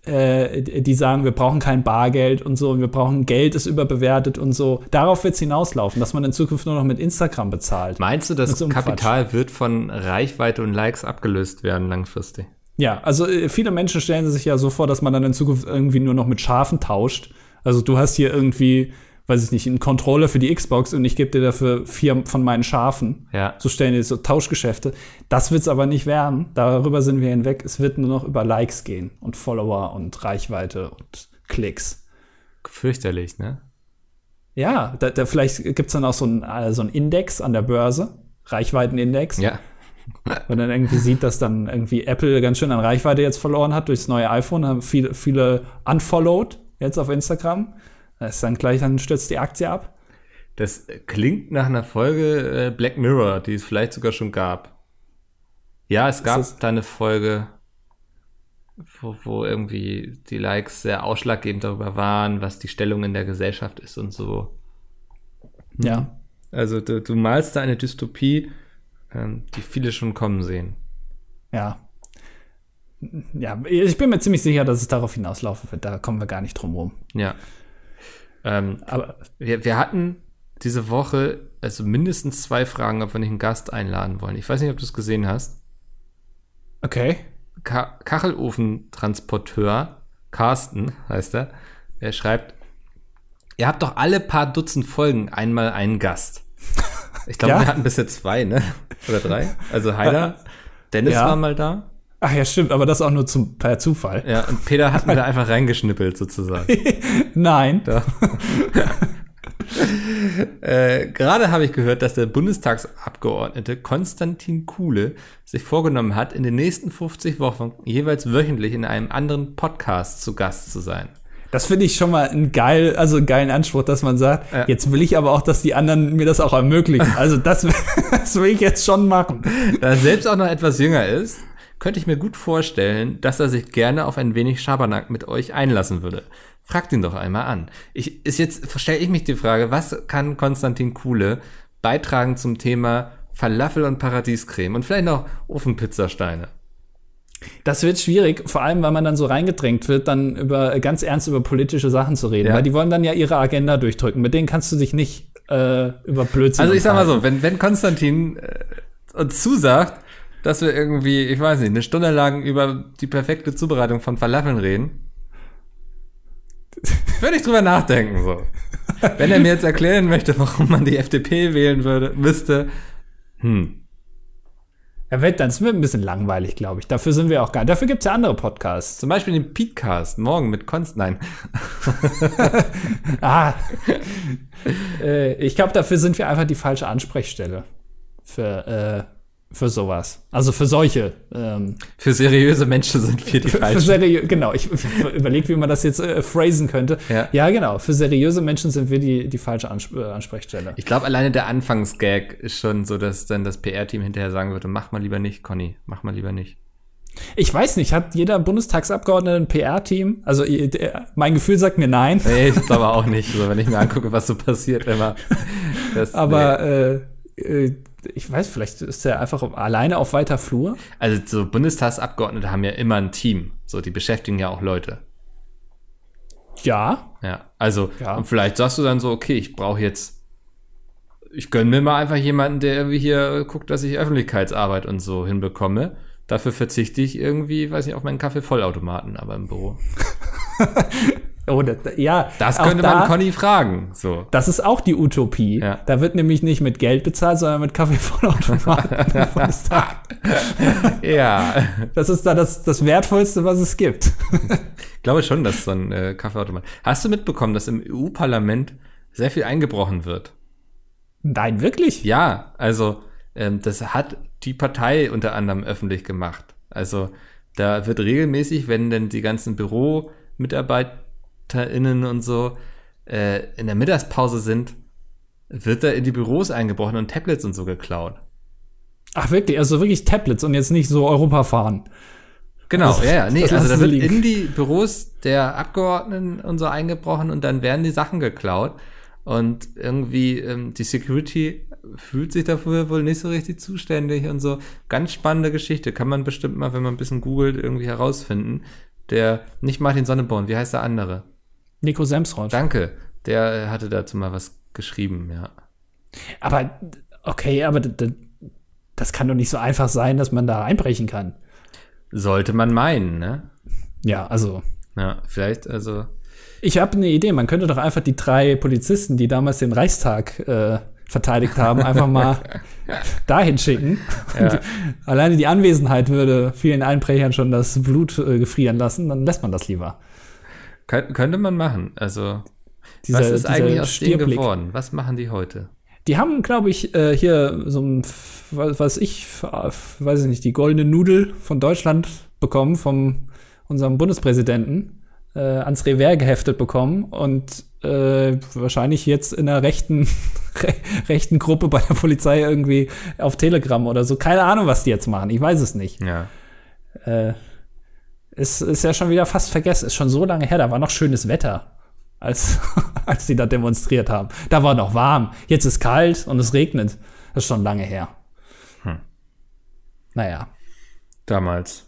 die sagen, wir brauchen kein Bargeld und so, wir brauchen Geld, ist überbewertet und so. Darauf wird es hinauslaufen, dass man in Zukunft nur noch mit Instagram bezahlt. Meinst du, das so Kapital wird von Reichweite und Likes abgelöst werden langfristig? Ja, also äh, viele Menschen stellen sich ja so vor, dass man dann in Zukunft irgendwie nur noch mit Schafen tauscht. Also du hast hier irgendwie weiß ich nicht, einen Controller für die Xbox und ich gebe dir dafür vier von meinen Schafen. Ja. So stellen die so Tauschgeschäfte. Das wird es aber nicht werden. Darüber sind wir hinweg. Es wird nur noch über Likes gehen und Follower und Reichweite und Klicks. Fürchterlich, ne? Ja, da, da vielleicht gibt es dann auch so einen äh, so Index an der Börse, Reichweitenindex. Ja. Und dann irgendwie sieht, dass dann irgendwie Apple ganz schön an Reichweite jetzt verloren hat durchs neue iPhone, haben viele, viele unfollowed jetzt auf Instagram. Das ist dann gleich, dann stürzt die Aktie ab. Das klingt nach einer Folge äh, Black Mirror, die es vielleicht sogar schon gab. Ja, es gab da eine Folge, wo, wo irgendwie die Likes sehr ausschlaggebend darüber waren, was die Stellung in der Gesellschaft ist und so. Ja. Also du, du malst da eine Dystopie, ähm, die viele schon kommen sehen. Ja. Ja, ich bin mir ziemlich sicher, dass es darauf hinauslaufen wird. Da kommen wir gar nicht drum rum. Ja. Ähm, aber wir, wir hatten diese Woche also mindestens zwei Fragen, ob wir nicht einen Gast einladen wollen. Ich weiß nicht, ob du es gesehen hast. Okay. Ka Kachelofentransporteur, Carsten heißt er, er schreibt, ihr habt doch alle paar Dutzend Folgen einmal einen Gast. Ich glaube, ja? wir hatten bisher zwei, ne? Oder drei. Also Heiler, *laughs* Dennis ja. war mal da. Ach ja, stimmt, aber das auch nur zum, per Zufall. Ja, und Peter hat mir da *laughs* einfach reingeschnippelt, sozusagen. *laughs* Nein. *laughs* äh, Gerade habe ich gehört, dass der Bundestagsabgeordnete Konstantin Kuhle sich vorgenommen hat, in den nächsten 50 Wochen jeweils wöchentlich in einem anderen Podcast zu Gast zu sein. Das finde ich schon mal ein geil, also einen geilen Anspruch, dass man sagt, ja. jetzt will ich aber auch, dass die anderen mir das auch ermöglichen. Also das, das will ich jetzt schon machen. Da er selbst auch noch etwas jünger ist, könnte ich mir gut vorstellen, dass er sich gerne auf ein wenig Schabernack mit euch einlassen würde. Fragt ihn doch einmal an. Ich, ist jetzt, stelle ich mich die Frage, was kann Konstantin Kuhle beitragen zum Thema Falafel und Paradiescreme und vielleicht noch Ofenpizzasteine? Das wird schwierig, vor allem, weil man dann so reingedrängt wird, dann über ganz ernst über politische Sachen zu reden. Ja. Weil die wollen dann ja ihre Agenda durchdrücken. Mit denen kannst du dich nicht äh, über Blödsinn. Also ich sag mal so, wenn, wenn Konstantin äh, uns zusagt, dass wir irgendwie, ich weiß nicht, eine Stunde lang über die perfekte Zubereitung von Falafeln reden. Würde ich drüber nachdenken, so. Wenn er mir jetzt erklären möchte, warum man die FDP wählen würde, müsste, hm. Er wird dann, es wird ein bisschen langweilig, glaube ich. Dafür sind wir auch gar Dafür gibt es ja andere Podcasts. Zum Beispiel den Petecast, morgen mit Konst. Nein. *laughs* ah. äh, ich glaube, dafür sind wir einfach die falsche Ansprechstelle. Für, äh, für sowas. Also für solche. Ähm, für seriöse Menschen sind wir die falschen. Für genau, ich, ich *laughs* überlege, wie man das jetzt äh, phrasen könnte. Ja. ja. genau. Für seriöse Menschen sind wir die, die falsche Ans äh, Ansprechstelle. Ich glaube, alleine der Anfangsgag ist schon so, dass dann das PR-Team hinterher sagen würde, mach mal lieber nicht, Conny, mach mal lieber nicht. Ich weiß nicht, hat jeder Bundestagsabgeordnete ein PR-Team? Also mein Gefühl sagt mir nein. Nee, ich glaube auch nicht, so, wenn ich mir angucke, was so passiert immer. *laughs* Das, Aber nee. äh, äh ich weiß, vielleicht ist er einfach alleine auf weiter Flur. Also so Bundestagsabgeordnete haben ja immer ein Team. So, die beschäftigen ja auch Leute. Ja. Ja, also ja. und vielleicht sagst du dann so, okay, ich brauche jetzt, ich gönne mir mal einfach jemanden, der irgendwie hier guckt, dass ich Öffentlichkeitsarbeit und so hinbekomme. Dafür verzichte ich irgendwie, weiß nicht, auf meinen Kaffeevollautomaten, aber im Büro. *laughs* Oh, das, ja. Das könnte da, man Conny fragen. So. Das ist auch die Utopie. Ja. Da wird nämlich nicht mit Geld bezahlt, sondern mit Kaffeevollautomaten. *laughs* *laughs* ja. Das ist da das, das Wertvollste, was es gibt. ich glaube schon, dass so ein äh, Kaffeeautomat. Hast du mitbekommen, dass im EU-Parlament sehr viel eingebrochen wird? Nein, wirklich? Ja, also ähm, das hat die Partei unter anderem öffentlich gemacht. Also da wird regelmäßig, wenn denn die ganzen Büromitarbeiter MitarbeiterInnen und so äh, in der Mittagspause sind, wird da in die Büros eingebrochen und Tablets und so geklaut. Ach wirklich, also wirklich Tablets und jetzt nicht so Europa fahren. Genau, also, ja, ja. Nee, also da wird liegen. in die Büros der Abgeordneten und so eingebrochen und dann werden die Sachen geklaut. Und irgendwie ähm, die Security fühlt sich dafür wohl nicht so richtig zuständig und so. Ganz spannende Geschichte. Kann man bestimmt mal, wenn man ein bisschen googelt, irgendwie herausfinden. Der, nicht Martin Sonneborn, wie heißt der andere? Nico Semsrott. Danke. Der hatte dazu mal was geschrieben, ja. Aber, okay, aber das kann doch nicht so einfach sein, dass man da einbrechen kann. Sollte man meinen, ne? Ja, also. Ja, vielleicht, also. Ich habe eine Idee, man könnte doch einfach die drei Polizisten, die damals den Reichstag äh, verteidigt haben, einfach mal *laughs* dahin schicken. Ja. Die, alleine die Anwesenheit würde vielen Einbrechern schon das Blut äh, gefrieren lassen, dann lässt man das lieber. Kön könnte man machen. Also, dieser, was ist eigentlich aus denen geworden? Was machen die heute? Die haben, glaube ich, äh, hier so ein, was ich, weiß ich nicht, die goldene Nudel von Deutschland bekommen, von unserem Bundespräsidenten, äh, ans Revers geheftet bekommen und äh, wahrscheinlich jetzt in einer rechten, *laughs* re rechten Gruppe bei der Polizei irgendwie auf Telegram oder so. Keine Ahnung, was die jetzt machen. Ich weiß es nicht. Ja. Ist, ist ja schon wieder fast vergessen. Ist schon so lange her. Da war noch schönes Wetter, als, *laughs* als die da demonstriert haben. Da war noch warm. Jetzt ist kalt und es regnet. Das ist schon lange her. Hm. Naja. Damals.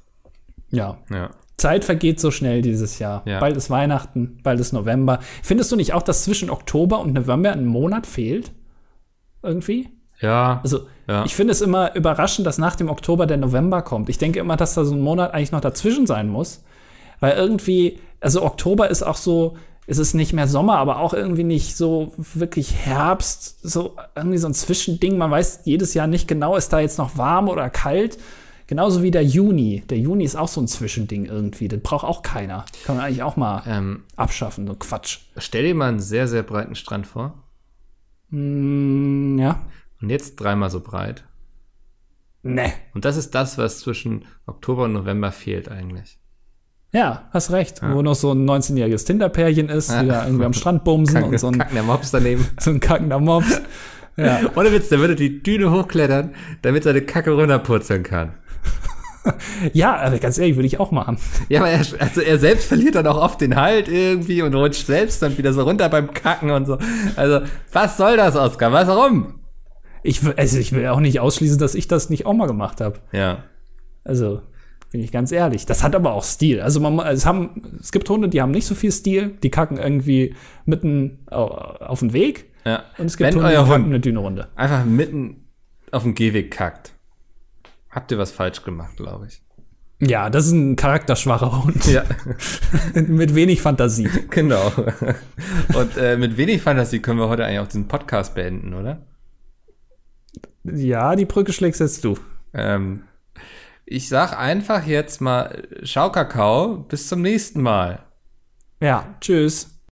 Ja. Ja. Zeit vergeht so schnell dieses Jahr. Ja. Bald ist Weihnachten, bald ist November. Findest du nicht auch, dass zwischen Oktober und November ein Monat fehlt? Irgendwie? Ja. Also, ja. ich finde es immer überraschend, dass nach dem Oktober der November kommt. Ich denke immer, dass da so ein Monat eigentlich noch dazwischen sein muss. Weil irgendwie, also Oktober ist auch so, es ist nicht mehr Sommer, aber auch irgendwie nicht so wirklich Herbst, so irgendwie so ein Zwischending. Man weiß jedes Jahr nicht genau, ist da jetzt noch warm oder kalt. Genauso wie der Juni. Der Juni ist auch so ein Zwischending irgendwie. Das braucht auch keiner. Kann man eigentlich auch mal ähm, abschaffen, so Quatsch. Stell dir mal einen sehr, sehr breiten Strand vor. Mm, ja. Und jetzt dreimal so breit. Ne. Und das ist das, was zwischen Oktober und November fehlt eigentlich. Ja, hast recht. Ja. Wo noch so ein 19-jähriges Tinderpärchen ist, ja. die da irgendwie am Strand bumsen Kacken, und so ein kackender Mops daneben. *laughs* so ein kackender Mops. ja. *laughs* Ohne Witz, der würde die Düne hochklettern, damit seine Kacke runterpurzeln kann. *laughs* ja, also ganz ehrlich, würde ich auch machen. Ja, aber er, also er selbst verliert dann auch oft den Halt irgendwie und rutscht selbst dann wieder so runter beim Kacken und so. Also, was soll das, Oscar? Was, warum? Ich, also ich will auch nicht ausschließen, dass ich das nicht auch mal gemacht habe. Ja. Also, bin ich ganz ehrlich. Das hat aber auch Stil. Also, man, es, haben, es gibt Hunde, die haben nicht so viel Stil. Die kacken irgendwie mitten auf den Weg. Ja. Und es gibt Wenn Hunde, die kacken eine dünne Runde. Einfach mitten auf dem Gehweg kackt. Habt ihr was falsch gemacht, glaube ich. Ja, das ist ein charakterschwacher Hund. Ja. *laughs* mit wenig Fantasie. Genau. Und äh, mit wenig Fantasie können wir heute eigentlich auch diesen Podcast beenden, oder? Ja, die Brücke schlägst jetzt du. Ähm, ich sag einfach jetzt mal Schau Kakao, bis zum nächsten Mal. Ja, tschüss.